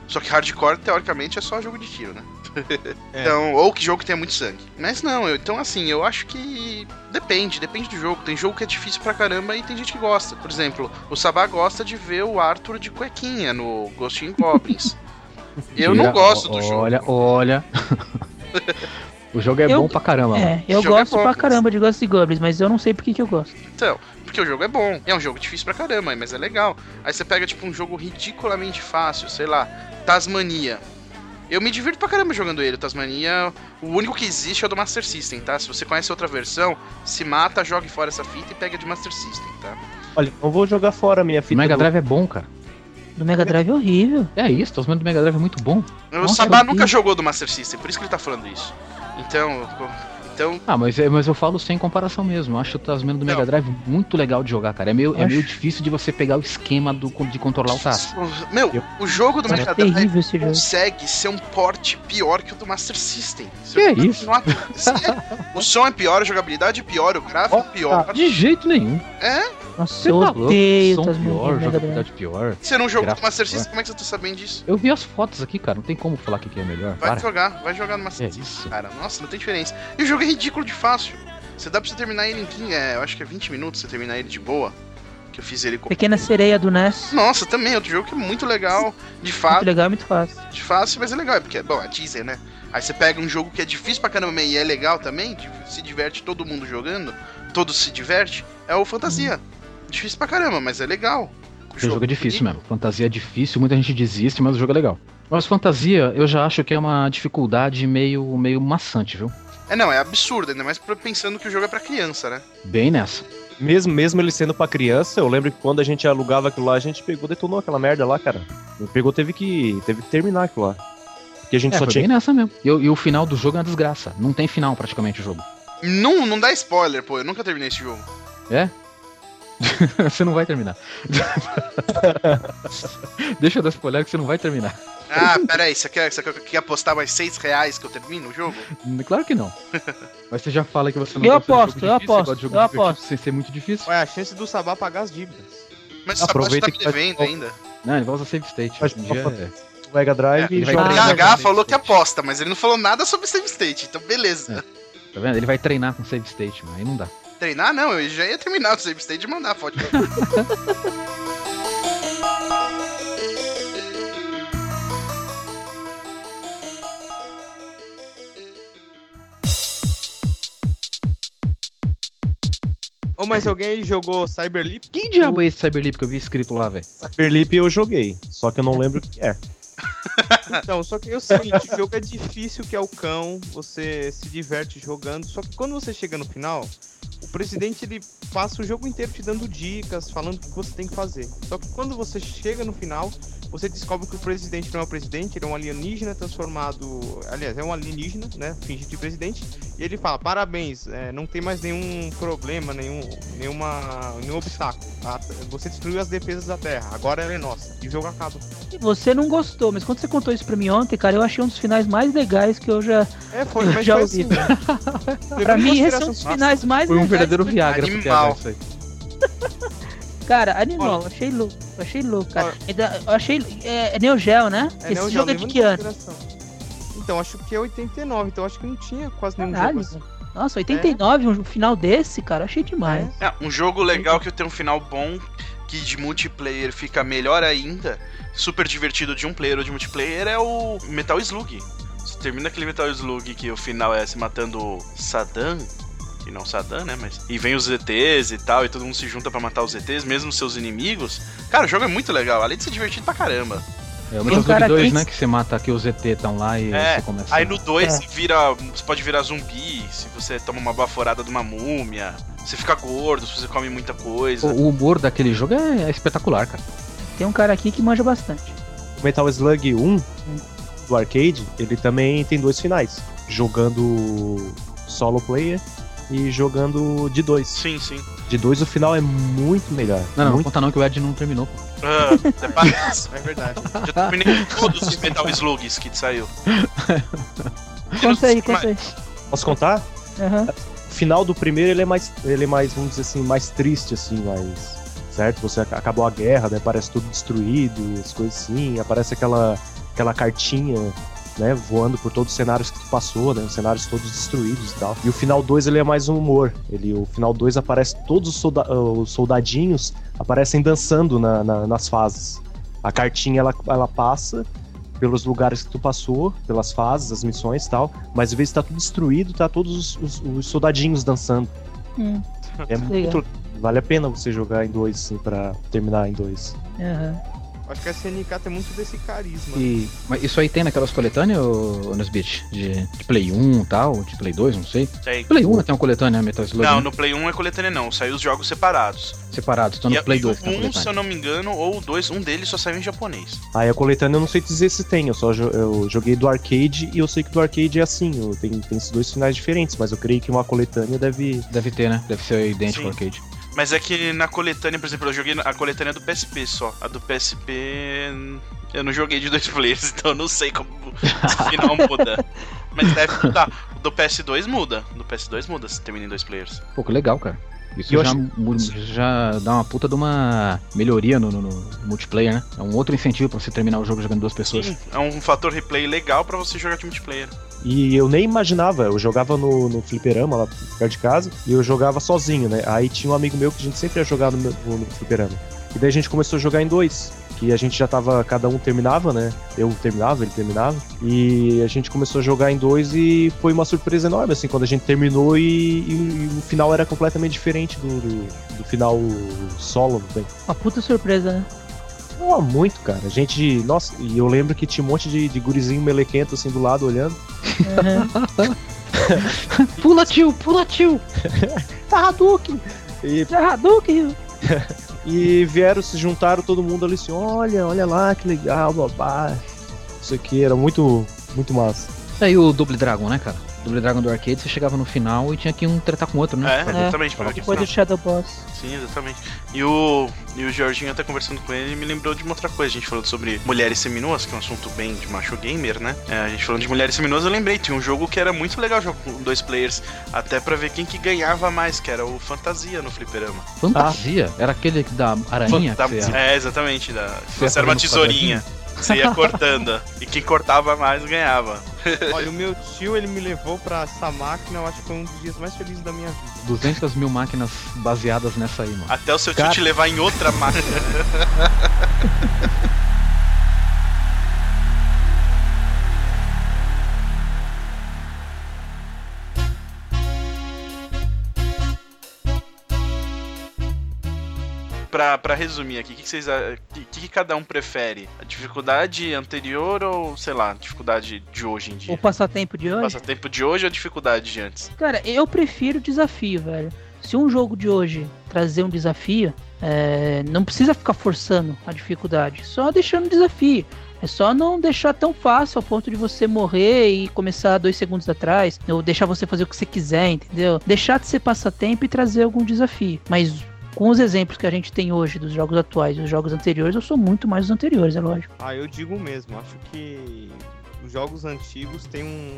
C: Só que hardcore, teoricamente, é só jogo de tiro, né?
B: É.
C: Então, ou que jogo que tenha muito sangue. Mas não, eu- então assim, eu acho que depende, depende do jogo. Tem jogo que é difícil pra caramba e tem gente que gosta. Por exemplo, o Sabá gosta de ver o Arthur de cuequinha no Ghost in Goblins. Eu não gosto do
A: olha,
C: jogo.
A: Olha, olha. o jogo é
D: Eu-
A: bom pra caramba, mano.
D: é, eu
C: é
D: gosto
C: bom,
D: pra caramba de Ghost Goblins, mas eu não sei por que, que eu gosto.
C: Então, porque o jogo é bom. É um jogo difícil pra caramba, mas é legal. Aí você pega, tipo, um jogo ridiculamente fácil, sei lá, Tasmania. Eu me divirto pra caramba jogando ele. O Tasmania, o único que existe é o do Master System, tá? Se você conhece outra versão, se mata, jogue fora essa fita e pega de Master System, tá?
E: Olha, não vou jogar fora a minha
A: O
E: fita.
A: Mega
E: do-
A: Drive é bom, cara.
D: Do Mega Drive é horrível.
A: É isso, os do Mega Drive é muito bom.
C: O
D: Nossa,
C: Sabá nunca
D: vi.
C: jogou do Master System, por isso que ele tá falando isso. Então, então
A: Ah, mas, é- mas eu falo sem comparação mesmo. Eu acho o Tasmania do Mega
C: Não.
A: Drive muito legal de jogar, cara. É meio, é meio difícil de você pegar o esquema do, de controlar o taço.
C: Meu,
A: Eu-
C: o jogo do Mega Drive
D: terrível esse jogo.
C: consegue ser um porte pior que o do Master System.
A: Que é isso?
C: Não o som é pior, a jogabilidade é pior, o gráfico é pior.
A: De jeito nenhum.
D: Nossa,
A: Você
D: eu
A: tá louco?
D: odeio
A: Som
D: Tasmania
A: pior, jogabilidade pior.
C: Você não jogou
A: Gráfico
C: Master. System, como é que você tá sabendo disso?
A: Eu vi as fotos aqui, cara. Não tem como falar o que é melhor.
C: Vai
A: Para.
C: jogar, vai jogar no Master
A: É
C: System, cara. Nossa, não tem diferença. E o jogo é ridículo de fácil. Você dá pra você terminar ele em 15, é, eu acho que é 20 minutos você terminar ele de boa. Que eu fiz ele com.
D: Pequena Sereia do NES.
C: Nossa, também, outro jogo que é muito legal. De
D: Muito
C: fato,
D: legal, muito fácil.
C: de fácil, mas é legal. é Porque, bom, a Disney, né? Aí você pega um jogo que é difícil pra caramba e é legal também, que se diverte todo mundo jogando, todos se diverte, é o Fantasia. Difícil pra caramba, mas é legal. O
A: Esse jogo é difícil mesmo. Fantasia é difícil, muita gente desiste, mas o jogo é legal. Mas fantasia, eu já acho que é uma dificuldade meio, meio maçante, viu?
C: É, não, é absurdo, ainda mais pensando que o jogo é pra criança, né?
A: Bem nessa.
E: Mesmo, mesmo ele sendo pra criança, eu lembro que quando a gente alugava aquilo lá, a gente pegou, detonou aquela merda lá, cara. Pegou, teve que, teve que terminar aquilo lá. Porque a gente
A: É,
E: só
A: foi
E: tinha.
A: bem nessa mesmo. E, o- e o final do jogo é uma desgraça. Não tem final praticamente o jogo.
C: Não, não dá spoiler, pô, eu nunca terminei esse jogo.
A: É? você não vai terminar. Deixa eu dar spoiler que você não vai terminar.
C: Ah, peraí, você quer, você quer, quer apostar mais 6 reais que eu termino o jogo?
A: Claro que não. Mas você já fala que você não
D: Eu
A: gosta de jogo
D: aposto, eu
A: difícil, você
D: aposto,
A: gosta de jogo
D: eu aposto.
A: Sem ser muito difícil.
B: Ué, a chance do Sabá pagar as dívidas.
C: Mas parte
E: Aproveita
C: tá me devendo ainda.
A: Não, ele vai usar save state.
E: Mas
A: Hoje em dia é-
E: o Mega Drive
C: É,
E: e
A: vai
E: joga.
C: O falou que aposta, mas ele não falou nada sobre save state, então beleza.
A: Tá vendo? Ele vai treinar com save state, mas aí não dá.
C: Treinar não, eu já ia terminar o save state e mandar a foto.
B: Ô, mas alguém jogou Cyberleap?
A: Que diabo é esse Cyberleap que eu vi escrito lá, velho?
E: Cyberleap eu joguei, só que eu não lembro o que é.
B: Então, só que é o seguinte, o jogo é difícil que é o cão, você se diverte jogando, só que quando você chega no final, o presidente ele passa o jogo inteiro te dando dicas, falando o que você tem que fazer. Só que quando você chega no final, você descobre que o presidente não é o presidente, ele é um alienígena transformado. Aliás, é um alienígena, né? Finge de presidente. E ele fala: parabéns, é, não tem mais nenhum problema, nenhum, nenhuma, nenhum obstáculo. tá? Você destruiu as defesas da Terra, agora ela é nossa. E o jogo acaba.
D: Você não gostou, mas quando você contou isso pra mim ontem, cara, eu achei um dos finais mais legais que eu já.
B: É, foi, mas
D: Já
B: foi
D: ouvi.
B: assim.
D: Pra mim, esse é um
B: consideração-
D: dos finais mais
A: Foi um
D: legais.
A: verdadeiro Viagra
C: Animal.
A: Isso aí.
D: Cara, animal, achei louco. Achei louco, cara. Ainda- Eu achei. É, é Neo Geo, né?
B: É,
D: Esse
B: Neo Geo,
D: jogo é de que ano?
B: Então, acho que é 89, então acho que não tinha quase nenhum
D: Caralho.
B: jogo assim.
D: Nossa, 89, um final desse, cara, achei demais.
C: É, um jogo legal que tem um final bom, que de multiplayer fica melhor ainda, super divertido de um player ou de multiplayer, é o Metal Slug. Você termina aquele Metal Slug que o final é se matando o Saddam, e não Saddam, né? Mas. E vem os ETs e tal, e todo mundo se junta pra matar os ETs, mesmo seus inimigos. Cara, o jogo é muito legal, além de ser divertido pra caramba.
A: É o Metal
D: um
A: Slug 2,
D: aqui
A: né? Que você mata aqui os ET estão lá e
C: É,
A: você começa.
C: Aí no 2
D: É.
C: você vira. Você pode virar zumbi, se você toma uma baforada de uma múmia. Você fica gordo, se você come muita coisa.
A: O o humor daquele jogo é, é espetacular, cara.
D: Tem um cara aqui que manja bastante.
E: O Metal Slug 1 do arcade, ele também tem dois finais. Jogando solo player e jogando de dois.
C: Sim, sim.
E: De dois o final é muito melhor.
A: Não, não, não
E: muito
A: conta não que o Ed não terminou. pô.
C: Ah, parece.
B: É verdade.
C: Já terminei todos os Metal Slugs que saiu.
D: Conta aí, conta aí.
E: Posso contar?
D: Aham.
E: O final do primeiro ele é mais, ele é mais, vamos dizer assim, mais triste, assim, mais. Certo? Você ac- acabou a guerra, né? Parece tudo destruído, as coisas assim. Aparece aquela, aquela cartinha, né? Voando por todos os cenários que tu passou, né? Os cenários todos destruídos e tal. E o final 2 ele é mais um humor. Ele, o final 2 aparece todos os, solda- os soldadinhos aparecem dançando na- na- nas fases. A cartinha ela, ela passa pelos lugares que tu passou, pelas fases, as missões e tal, mas em vez de estar tudo destruído, tá todos os, os- os soldadinhos dançando.
D: Hum,
E: É muito. Vale a pena você jogar em dois, assim, pra terminar em dois.
D: aham.
B: Acho que a SNK tem muito desse carisma.
A: E, mas isso aí tem naquelas coletâneas, ô, Nesbit? De, de Play 1 e tal, de Play 2, não sei.
C: Tem.
A: Play 1 tem uma coletânea, Metal Slug,
C: Não,
A: né?
C: no Play 1 é coletânea não, saiu os jogos separados.
A: separados. Então
C: e
A: no
C: a-
A: Play
C: e
A: 2
C: o
A: tem uma
C: 1, se eu não me engano, ou 2, um deles só saiu em japonês.
E: Aí a coletânea eu não sei dizer se tem, eu só jo- eu joguei do arcade e eu sei que do arcade é assim, eu- tem, tem esses dois finais diferentes, mas eu creio que uma coletânea deve.
A: Deve ter, né? Deve ser idêntico ao arcade.
C: Mas é que na coletânea, por exemplo, eu joguei a coletânea do PSP só. A do PSP. Eu não joguei de dois players, então eu não sei como esse final muda. Mas deve mudar. do PS2 muda. Do PS2 muda se termina em dois players.
A: Pô, que legal, cara. Isso já,
E: acho-
A: já dá uma puta de uma melhoria no, no- no multiplayer, né? É um outro incentivo pra você terminar o jogo jogando duas pessoas.
C: Sim, é um fator replay legal pra você jogar de multiplayer.
E: E eu nem imaginava, eu jogava no, no fliperama lá perto de casa, e eu jogava sozinho, né? Aí tinha um amigo meu que a gente sempre ia jogar no, meu- no, no fliperama. E daí a gente começou a jogar em dois. Que a gente já tava, cada um terminava, né? Eu terminava, ele terminava. E a gente começou a jogar em dois e foi uma surpresa enorme, assim, quando a gente terminou e, e- e o final era completamente diferente do, do, do final solo, bem.
D: Uma puta surpresa, né?
E: Não, muito, cara. A gente. Nossa, e eu lembro que tinha um monte de, de gurizinho melequento assim do lado olhando.
D: Uhum.
A: Pula, tio! Pula, tio!
E: Tá, Hadouken! E,
D: Já Hadouken!
E: e vieram, se juntaram todo mundo ali assim: olha, olha lá que legal, babá. Isso aqui era muito, muito massa.
A: Aí o Double Dragon, né, cara? Double Dragon do arcade, você chegava no final e tinha que um tratar com o outro, né?
C: É, exatamente. ver
D: Depois do Shadow Boss.
C: Sim, exatamente. E o, e o Jorginho, até conversando com ele, me lembrou de uma outra coisa. A gente falou sobre mulheres seminuas, que é um assunto bem de macho gamer, né? É, a gente falando de mulheres seminuas, eu lembrei, tinha um jogo que era muito legal jogar com dois players, até pra ver quem que ganhava mais, que era o Fantasia no fliperama.
A: Fantasia. Era aquele da aranha
C: é, exatamente. Da, você era uma tesourinha. Você ia cortando. e quem cortava mais ganhava.
B: Olha, o meu tio, ele me levou pra essa máquina, eu acho que foi um dos dias mais felizes da minha vida.
A: 200 mil máquinas baseadas nessa aí, mano.
C: Até o seu tio
E: Cara-
C: te levar em outra máquina. Pra, pra resumir aqui, o que, que vocês que, que cada um prefere? A dificuldade anterior ou, sei lá, a dificuldade de hoje em
D: O
C: dia?
D: passatempo de hoje.
C: Passatempo de hoje ou a dificuldade de antes?
D: Cara, eu prefiro desafio, velho. Se um jogo de hoje trazer um desafio, é, não precisa ficar forçando a dificuldade, só deixando desafio. É só não deixar tão fácil ao ponto de você morrer e começar dois segundos atrás, ou deixar você fazer o que você quiser, entendeu? Deixar de ser passatempo e trazer algum desafio. Mas com os exemplos que a gente tem hoje dos jogos atuais e dos jogos anteriores, eu sou muito mais dos anteriores, é lógico.
B: Ah, eu digo mesmo, acho que os jogos antigos têm um.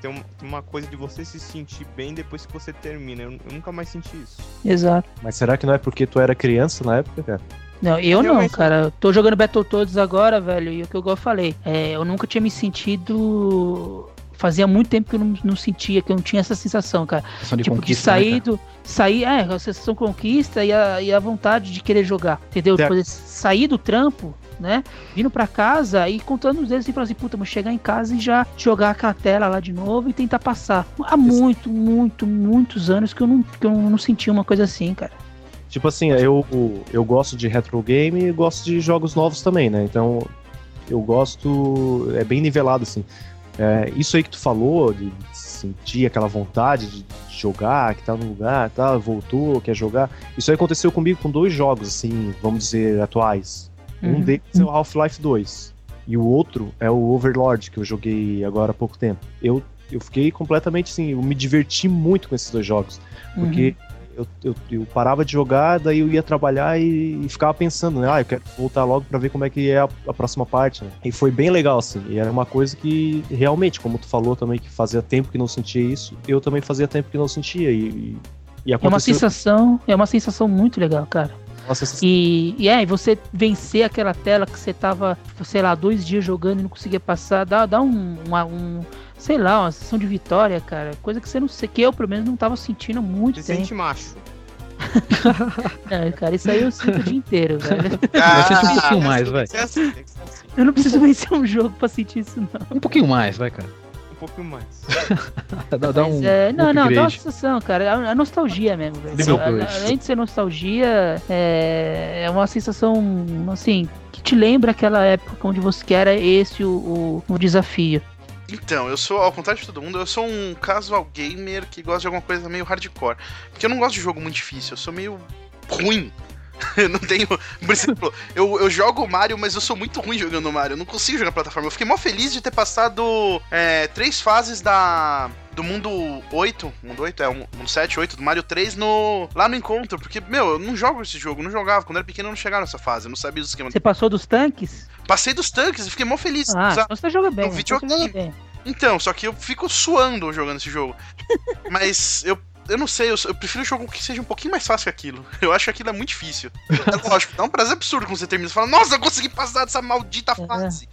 B: Tem um- tem uma coisa de você se sentir bem depois que você termina. Eu, eu nunca mais senti isso.
D: Exato.
E: Mas será que não é porque tu era criança na época, cara?
D: Não, eu não,
B: Realmente.
D: cara. Eu tô jogando Battletoads agora, velho, e o que eu falei, é, eu nunca tinha me sentido. Fazia muito tempo que eu não, não sentia, que eu não tinha essa sensação, cara.
A: Sensação de
D: tipo, de
A: né,
D: sair
A: cara?
D: do. Sair, é, a sensação de conquista e a, e a vontade de querer jogar. Entendeu?
E: Certo.
D: Poder sair do trampo, né? Vindo pra casa e contando os dedos e falando assim, puta, mas chegar em casa e já jogar aquela tela lá de novo e tentar passar. Há muito, muito, muitos anos que eu não, que eu não sentia uma coisa assim, cara.
E: Tipo assim, eu, eu gosto de retro game e gosto de jogos novos também, né? Então eu gosto. É bem nivelado, assim. É, isso aí que tu falou, de sentir aquela vontade de jogar, que tá no lugar, tá, voltou, quer jogar. Isso aí aconteceu comigo com dois jogos, assim, vamos dizer, atuais. Um
D: Uhum.
E: deles é o Half-Life 2. E o outro é o Overlord, que eu joguei agora há pouco tempo. Eu, eu fiquei completamente assim, eu me diverti muito com esses dois jogos. Porque eu, eu, eu parava de jogar, daí eu ia trabalhar e, e ficava pensando, né? Ah, eu quero voltar logo pra ver como é que é a, a próxima parte, né? E foi bem legal, assim. E era uma coisa que, realmente, como tu falou também, que fazia tempo que não sentia isso, eu também fazia tempo que não sentia. E, e, e
D: É uma
E: aconteceu...
D: sensação, é uma sensação muito legal, cara.
E: sensação-
D: E, e é, e você vencer aquela tela que você tava, sei lá, dois dias jogando e não conseguia passar, dá, dá um, uma, um, sei lá, uma sensação de vitória, cara. Coisa que você não sei, que eu pelo menos não tava sentindo muito
B: Você
D: tempo.
B: sente macho.
D: É, cara, isso aí eu sinto o dia inteiro, velho.
A: Eu sinto um
C: Ah,
A: pouquinho mais, vai.
B: Assim, assim.
D: Eu não preciso vencer um jogo pra sentir isso, não.
A: Um pouquinho mais, vai, cara.
B: Um pouquinho mais.
A: Dá, dá
D: Mas,
A: um.
D: é, não, não, dá uma sensação, cara. A, a nostalgia mesmo, velho. Além de ser nostalgia, é, é uma sensação, assim, que te lembra aquela época onde você era esse o, o, o desafio.
C: Então, eu sou, ao contrário de todo mundo, eu sou um casual gamer que gosta de alguma coisa meio hardcore. Porque eu não gosto de jogo muito difícil, eu sou meio ruim. Eu não tenho. Por exemplo, eu, eu jogo Mario, mas eu sou muito ruim jogando Mario. Eu não consigo jogar plataforma. Eu fiquei mó feliz de ter passado é, três fases da. Do mundo 8, mundo 8 é um, mundo 7, 8, do Mario 3 no, lá no encontro, porque, meu, eu não jogo esse jogo, não jogava, quando era pequeno eu não chegava nessa fase, eu não sabia os esquemas.
D: Você passou dos tanques?
C: Passei dos tanques e fiquei mó feliz.
D: Ah, então você joga bem.
C: no
D: então
C: videogame.
D: bem.
C: Então, só que eu fico suando jogando esse jogo. Mas eu. Eu não sei, eu, eu prefiro um jogo que seja um pouquinho mais fácil que aquilo. Eu acho que aquilo é muito difícil. É lógico, dá um prazer absurdo quando você termina e fala, nossa, eu consegui passar dessa maldita fase.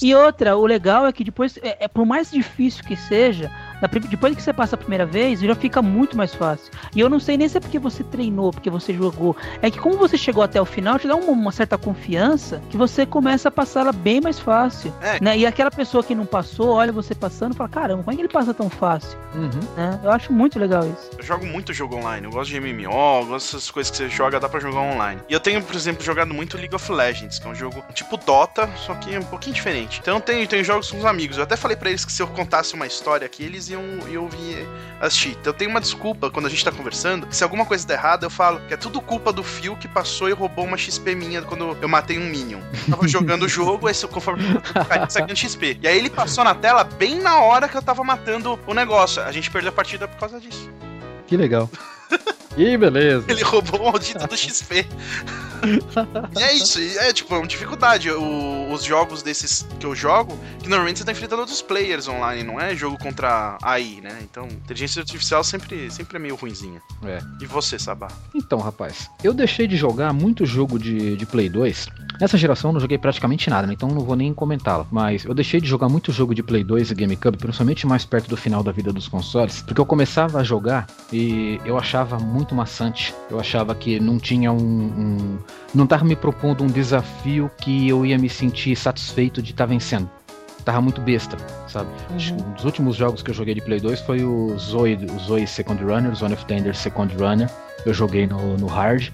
D: E outra, o legal é que depois, é, é por mais difícil que seja, na depois que você passa a primeira vez, já fica muito mais fácil. E eu não sei nem se é porque você treinou, porque você jogou. É que como você chegou até o final, te dá uma, uma certa confiança que você começa a passá-la bem mais fácil.
C: É.
D: Né? E aquela pessoa que não passou, olha você passando e fala, caramba, como é que ele passa tão fácil?
A: Uhum.
D: Né? Eu acho muito legal isso.
C: Eu jogo muito jogo online, eu gosto de MMO, eu gosto dessas coisas que você joga, dá pra jogar online. E eu tenho, por exemplo, jogado muito League of Legends, que é um jogo tipo Dota, só que é um pouquinho diferente. Então eu tenho, tenho jogos com os amigos. Eu até falei pra eles que se eu contasse uma história aqui, eles iam, iam vir assistir. Então eu tenho uma desculpa quando a gente tá conversando, se alguma coisa der errado, eu falo que é tudo culpa do Phil que passou e roubou uma XP minha quando eu matei um Minion. Eu tava jogando o jogo, aí conforme eu saindo XP. E aí ele passou na tela bem na hora que eu tava matando o negócio. A gente perdeu a partida por causa disso.
A: Que legal. Que beleza.
C: Ele roubou o maldito do XP. e é isso, e é tipo, é uma dificuldade. O- os jogos desses que eu jogo, que normalmente você tá enfrentando outros players online, não é jogo contra AI, né? Então, inteligência artificial sempre, sempre é meio ruinzinha.
A: É.
C: E você, Sabá?
A: Então, rapaz, eu deixei de jogar muito jogo de, de Play 2. Nessa geração eu não joguei praticamente nada, né? então não vou nem comentá-la. Mas eu deixei de jogar muito jogo de Play 2 e GameCube, principalmente mais perto do final da vida dos consoles, porque eu começava a jogar e eu achava muito maçante. Eu achava que não tinha um. um- não tava me propondo um desafio que eu ia me sentir satisfeito de estar vencendo. Tava muito besta, sabe? Que Um dos últimos jogos que eu joguei de Play 2 foi o Zoe, o Zoe Second Runner, Zone of Tender Second Runner. Eu joguei no, no Hard.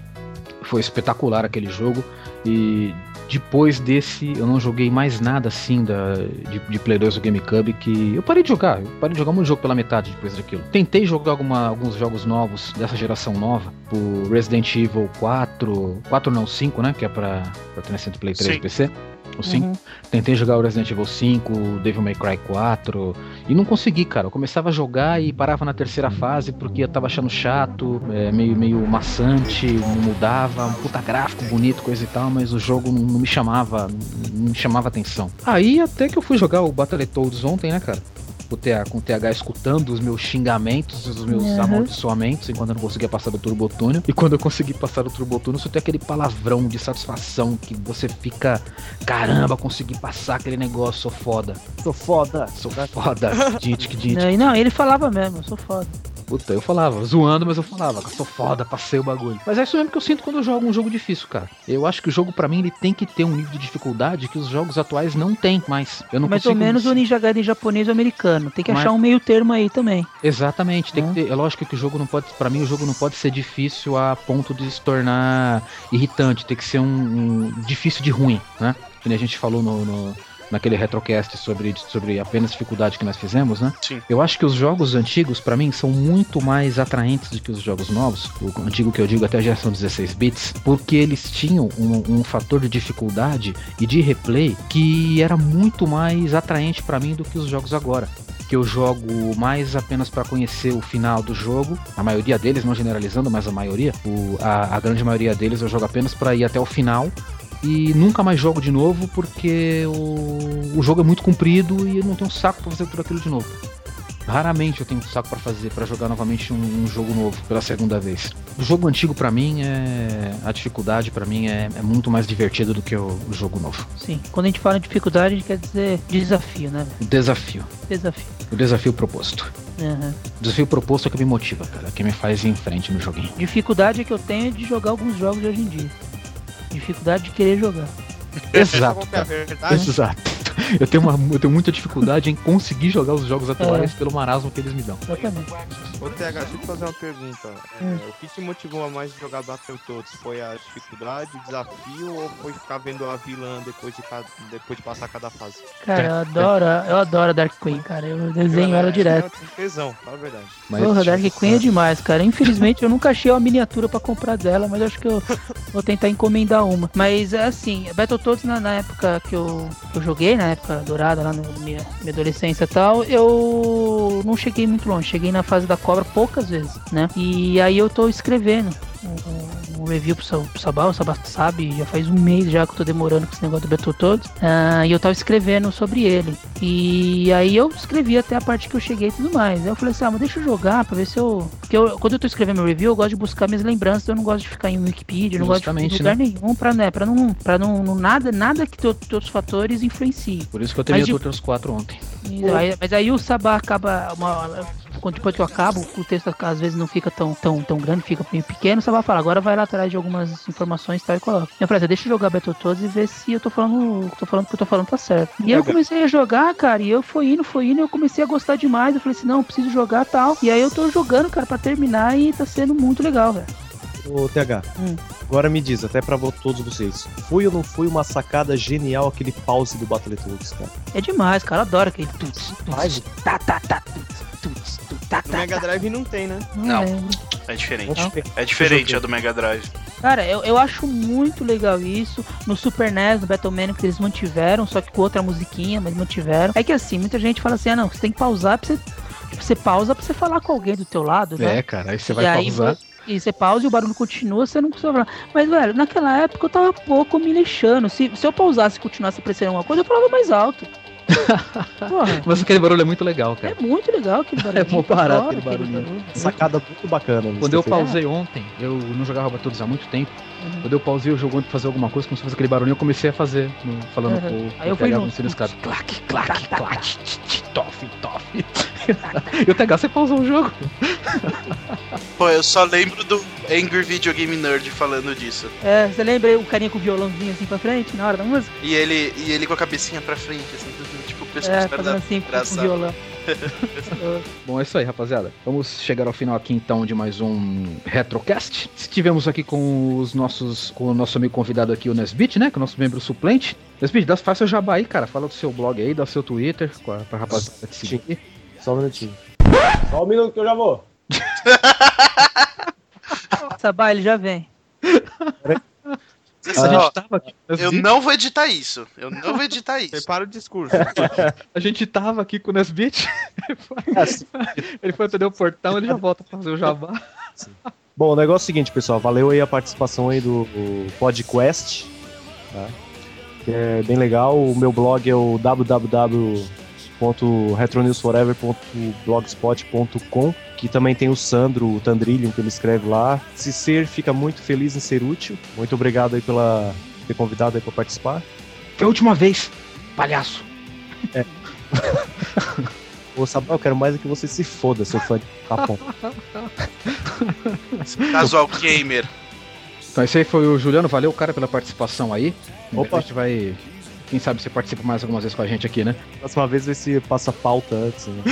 A: Foi espetacular aquele jogo. E depois desse, eu não joguei mais nada assim da, de, de Play 2 ou GameCube que. Eu parei de jogar. Eu parei de jogar muito jogo pela metade depois daquilo. Tentei jogar alguma- alguns jogos novos dessa geração nova. O Resident Evil 4. 4 não, 5, né? Que é pra, pra ter nesse Play 3
C: Sim.
A: e PC. O 5.
D: Uhum.
A: Tentei jogar o Resident Evil 5, o Devil May Cry 4 e não consegui, cara. Eu começava a jogar e parava na terceira fase porque eu tava achando chato, é, meio, meio maçante, não mudava, um puta gráfico bonito, coisa e tal, mas o jogo não, não me chamava, não me chamava atenção. Aí até que eu fui jogar o Battletoads ontem, né, cara? O TH, com o TH escutando os meus xingamentos, os meus
D: Uhum.
A: amaldiçoamentos enquanto eu não conseguia passar do Turbo Túnel. E quando eu consegui passar do Turbo Túnel, só tem aquele palavrão de satisfação que você fica, caramba, consegui passar aquele negócio, sou foda.
E: Sou foda.
A: Sou foda. Dite que dite.
D: Não, e não, ele falava mesmo, eu sou foda.
A: Puta, eu falava, zoando, mas eu falava, sou foda, passei o bagulho. Mas é isso mesmo que eu sinto quando eu jogo um jogo difícil, cara. Eu acho que o jogo, pra mim, ele tem que ter um nível de dificuldade que os jogos atuais não têm mais. Eu não
D: Mais ou menos o Ninja Gaiden japonês ou americano. Tem que
A: Mas-
D: achar um meio termo aí também.
A: Exatamente, tem
D: Né?
A: que ter, é lógico que o jogo não pode, Pra mim o jogo não pode ser difícil a ponto de se tornar irritante, tem que ser um, um difícil de ruim, né? Que a gente falou no, no- naquele retrocast sobre, sobre apenas dificuldade que nós fizemos, né?
C: Sim.
A: Eu acho que os jogos antigos, pra mim, são muito mais atraentes do que os jogos novos, o antigo que eu digo até a geração 16 bits, porque eles tinham um, um fator de dificuldade e de replay que era muito mais atraente pra mim do que os jogos agora que eu jogo mais apenas para conhecer o final do jogo. A maioria deles, não generalizando, mas a maioria, o- a, a grande maioria deles eu jogo apenas para ir até o final. E nunca mais jogo de novo porque o, o jogo é muito comprido e eu não tenho saco pra fazer tudo aquilo de novo. Raramente eu tenho saco pra fazer, pra jogar novamente um, um jogo novo pela segunda vez. O jogo antigo pra mim é. A dificuldade pra mim é, é muito mais divertido do que o, o jogo novo.
D: Sim. Quando a gente fala em dificuldade, a gente quer dizer desafio, né?
A: desafio.
D: Desafio.
A: O desafio proposto.
D: Aham.
A: O desafio proposto é que me motiva, cara. Que me faz ir em frente no joguinho.
D: Dificuldade que eu tenho é de jogar alguns jogos de hoje em dia. Dificuldade de querer jogar.
A: Exato,
B: é
A: cara. Exato. Eu tenho, uma, eu tenho muita dificuldade em conseguir jogar os jogos atuais pelo marasmo que eles me dão.
D: Exatamente.
B: Ô TH, deixa eu te fazer uma pergunta. É,
D: Hum.
B: o que te motivou a mais jogar Battletoads? Foi a dificuldade, o desafio ou foi ficar vendo a vilã depois de, cada, depois de passar cada fase?
D: Cara, eu adoro, eu adoro a Dark Queen, cara. Eu desenho ela direto.
B: É, tesão, fala a verdade.
A: Mas,
D: Porra, Dark
A: tipo,
D: Queen é demais, cara. Infelizmente eu nunca achei uma miniatura pra comprar dela, mas eu acho que eu vou tentar encomendar uma. Mas é assim, Battletoads na, na época que eu, que eu joguei, na época dourada, lá na minha, minha adolescência e tal, eu não cheguei muito longe. Cheguei na fase da cobra poucas vezes, né? E aí eu tô escrevendo um, um review pro, pro Sabá, o Sabá sabe, já faz um mês já que eu tô demorando com esse negócio do Battletoads. Ah, e eu tava escrevendo sobre ele. E aí eu escrevi até a parte que eu cheguei e tudo mais. Aí eu falei assim, ah, mas deixa eu jogar pra ver se eu. Porque eu, quando eu tô escrevendo meu review, eu gosto de buscar minhas lembranças, eu não gosto de ficar em Wikipedia, eu não gosto de
A: Justamente,
D: ficar em lugar nenhum pra, né, pra não. Pra não, não- nada, nada que te- outros fatores influenciem.
A: Por isso que eu terminei
D: Mas de-
A: o Outros 4 ontem.
D: Aí- mas aí o Sabá acaba. Uma, quando depois que eu acabo, o texto às vezes não fica tão, tão, tão grande, fica meio pequeno. O Sabá fala, agora vai lá atrás de algumas informações e tal e coloca. Eu falei, assim, deixa eu jogar Battletoads e ver se eu tô falando. Tô falando o que eu tô falando tá certo. E eu comecei a jogar, cara, e eu fui indo, fui indo, e eu comecei a gostar demais. Eu falei assim, não, preciso jogar tal. E aí eu tô jogando, cara, pra terminar e tá sendo muito legal, velho.
E: Ô, TH,
D: Hum.
E: agora me diz, até pra todos vocês, foi ou não foi uma sacada genial aquele pause do Battletoads, cara?
D: É demais, cara, adoro aquele tuts,
E: Mas,
D: tá, tá, tá, tuts,
B: No
D: tá,
B: Mega
D: tá.
B: Drive não tem, né?
C: Não.
D: lembro.
C: É diferente.
E: Não?
C: É diferente a do Mega Drive.
D: Cara, eu, eu acho muito legal isso. No Super NES, no Battlemania, que eles mantiveram, só que com outra musiquinha, mas mantiveram. É que assim, muita gente fala assim, ah não, você tem que pausar pra você. tipo, Você pausa pra você falar com alguém do teu lado, né?
A: É, cara, aí você
D: E
A: vai
D: aí,
A: pausar.
D: E você pausa e o barulho continua, você não consegue falar. Mas, velho, naquela época eu tava pouco me lixando. Se, se eu pausasse e continuasse aparecendo alguma coisa, eu falava mais alto. Porra,
A: Mas aquele barulho é muito legal, cara.
D: é muito legal aquele barulho.
A: É barato
D: Adoro
A: aquele barulhinho.
E: sacada muito bacana.
A: Quando eu pausei ontem, eu não jogava Battletoads há muito tempo.
D: Uhum.
A: Quando eu pausei o jogo antes de fazer alguma coisa, começou a fazer aquele barulhinho, eu comecei a fazer, no- falando
D: Uhum.
A: com
D: Aí eu fui no-
A: escada. Clac, clac, clac, tch, tch, tof, tof. E o TH, você pausou o jogo?
C: Pô, eu só lembro do Angry Video Game Nerd falando disso.
D: É, você lembra o carinha com o violãozinho assim pra frente, na hora da música?
C: E ele, e ele com a cabecinha pra frente, assim, tipo o pescoço
D: É, fazendo
C: da-
D: assim com o violão.
A: Bom, é isso aí, rapaziada. Vamos chegar ao final aqui então de mais um Retrocast. Estivemos aqui com os nossos, com o nosso amigo convidado aqui, o Nesbit, né? Que é o nosso membro suplente. Nesbit, dá, faz seu jabá aí, cara. Fala do seu blog aí, dá seu Twitter pra rapaziada te seguir.
E: Só um minutinho.
F: Só um minuto que eu já vou.
D: Sabá, ele já vem.
C: Assim,
A: A gente tava aqui, com o
C: eu
A: Nesbit,
C: não vou editar isso. Eu não vou editar isso.
B: Prepara o discurso.
A: a gente tava aqui com o Nesbit. Ele foi atender o portão, ele já volta pra fazer o jabá.
E: Bom, o negócio é o seguinte, pessoal. Valeu aí a participação aí do do PodQuest. Tá? Que é bem legal. O meu blog é o www.retronewsforever.blogspot.com que também tem o Sandro, o Tandrillion, que ele escreve lá. Se ser, fica muito feliz em ser útil. Muito obrigado aí pela ter convidado aí para participar.
A: Foi a última vez, palhaço.
E: Ô, Sabão, eu quero mais é que você se foda, seu fã de Capão.
C: Casual Gamer.
A: Então esse aí foi o Juliano, valeu, cara, pela participação aí.
E: Opa.
A: A gente vai. Quem sabe você participa mais algumas vezes com a gente aqui, né?
E: Próxima vez vê se passa pauta antes. Né?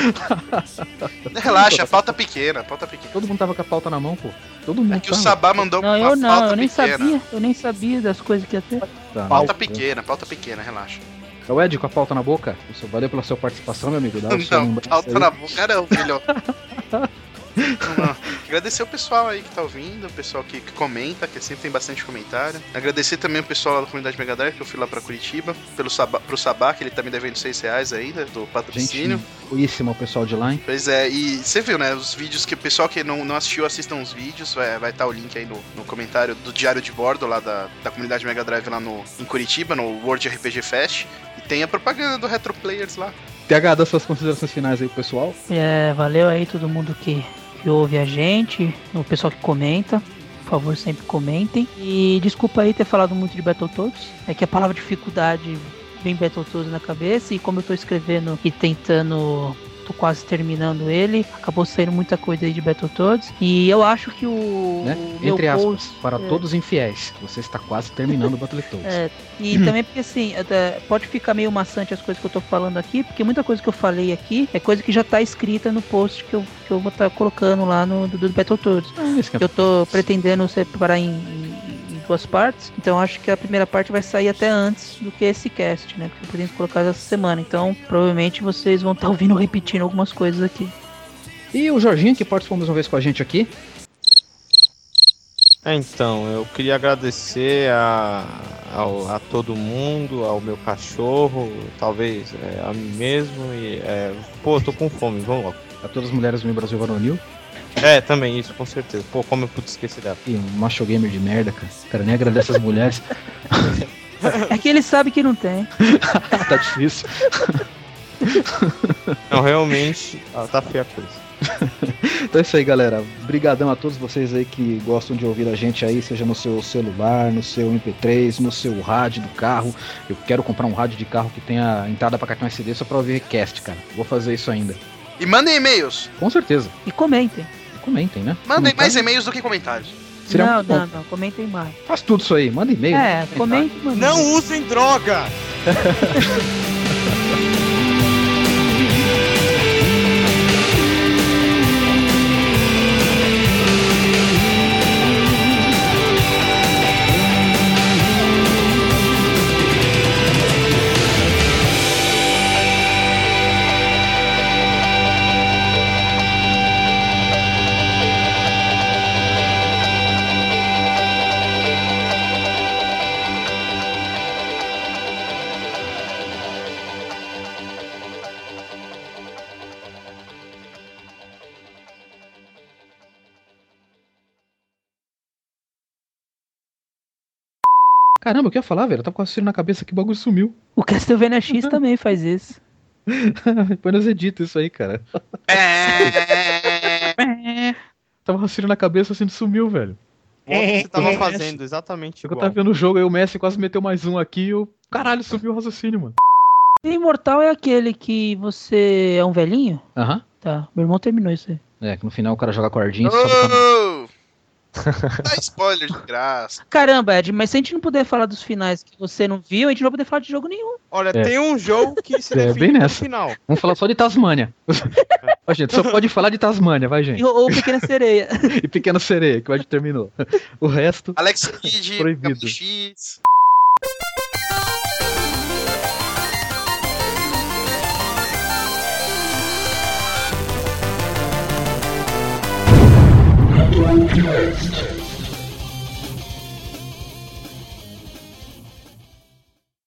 C: Relaxa, pauta pequena, pauta pequena.
A: Todo mundo tava com a pauta na mão, pô. Todo mundo
C: É que o
A: tava.
C: Sabá mandou
D: Não,
C: uma
D: eu não,
C: pauta
D: eu nem
C: pequena.
D: sabia, eu nem sabia das coisas que ia ter.
A: Tá.
C: Pauta pequena, pauta pequena, relaxa.
A: É o Ed com a pauta na boca. Isso, valeu pela sua participação, meu amigo. Dá o
C: Não,
A: lembrete
C: pauta
A: aí.
C: na boca não, filho. Agradecer o pessoal aí que tá ouvindo, o pessoal que, que comenta, que sempre tem bastante comentário. Agradecer também o pessoal lá da comunidade Mega Drive, que eu fui lá pra Curitiba, pelo Sabá, pro Sabá, que ele tá me devendo 6 reais ainda, do
A: Gente,
C: patrocínio.
A: boíssima o pessoal de lá, hein?
C: Pois é, e você viu, né? Os vídeos que o pessoal que não, não assistiu, assistam os vídeos. Vai estar vai tá o link aí no, no comentário do Diário de Bordo, lá da, da comunidade Mega Drive lá no, em Curitiba, no World RPG Fest. E tem a propaganda do Retro Players lá.
A: TH, dá suas considerações finais aí, pro pessoal.
D: É, valeu aí todo mundo que, que ouve a gente, o pessoal que comenta. Por favor, sempre comentem. E desculpa aí ter falado muito de Battletoads. É que a palavra dificuldade vem Battletoads na cabeça. E como eu tô escrevendo e tentando. Tô quase terminando ele, acabou saindo muita coisa aí de Battletoads. E eu acho que o.
A: Né? Entre aspas,
D: post-
A: para
D: é.
A: todos infiéis, você está quase terminando o Battletoads.
D: É, e também porque assim, pode ficar meio maçante as coisas que eu tô falando aqui, porque muita coisa que eu falei aqui é coisa que já tá escrita no post que eu, que eu vou estar colocando lá no do, do Battletoads.
A: Ah, é-
D: Que eu tô pretendendo separar em- em duas partes, então acho que a primeira parte vai sair até antes do que esse cast, né? Porque eu pretendo colocar essa semana. Então, provavelmente vocês vão estar ouvindo repetindo algumas coisas aqui.
A: E o Jorginho, que participou mais uma vez com a gente aqui.
B: É, então, eu queria agradecer a, ao- a todo mundo, ao meu cachorro, talvez é, a mim mesmo e. É, pô, tô com fome, vamos logo.
A: A todas as mulheres do Brasil Varonil.
B: É, também, isso, com certeza. Pô, como eu pude esquecer dela.
A: Ih, um macho gamer de merda, cara. O cara nem agradece as mulheres.
D: É que ele sabe que não tem.
A: tá difícil.
B: Não, realmente, ah, tá feia a coisa.
A: Então é isso aí, galera. Obrigadão a todos vocês aí que gostam de ouvir a gente aí, seja no seu celular, no seu MP3, no seu rádio do carro. Eu quero comprar um rádio de carro que tenha entrada pra cartão SD só pra ouvir cast, cara. Vou fazer isso ainda.
C: E mandem e-mails.
A: Com certeza.
D: E comentem.
A: Comentem, né?
C: Mandem mais e-mails do que comentários.
A: Seria
D: não,
A: bom.
D: não, não. Comentem mais.
A: Faz tudo isso aí, manda e-mail.
D: É, comentem.
F: Não usem droga!
A: Caramba, o que eu ia falar, velho? Eu tava com a raciocínio na cabeça que o bagulho sumiu.
D: O Castlevania X também faz isso.
A: Apenas edita isso aí, cara.
C: É...
A: Tava raciocínio na cabeça assim, sumiu, velho.
B: O que você tava fazendo, exatamente
A: Eu
B: igual.
A: tava vendo o jogo, aí o Messi quase meteu mais um aqui e eu. Caralho, sumiu o raciocínio, mano.
D: E Imortal é aquele que você é um velhinho?
A: Aham.
D: Tá, meu irmão terminou isso aí.
A: É, que no final o cara joga cordinha e.
C: Oh! Dá spoiler de graça.
D: Caramba, Ed, mas se a gente não puder falar dos finais que você não viu, a gente não vai poder falar de jogo nenhum.
B: Olha,
A: É.
B: tem um jogo que se
A: É,
B: define
A: bem
B: no
A: nessa.
B: final.
A: Vamos falar só de Tasmânia. Ó, gente, só pode falar de Tasmânia, vai, gente.
D: Ou Pequena Sereia.
A: E Pequena Sereia, que o Ed terminou. O resto.
C: Alex Kidd,
A: Proibido.
C: Gabi
H: Podcast.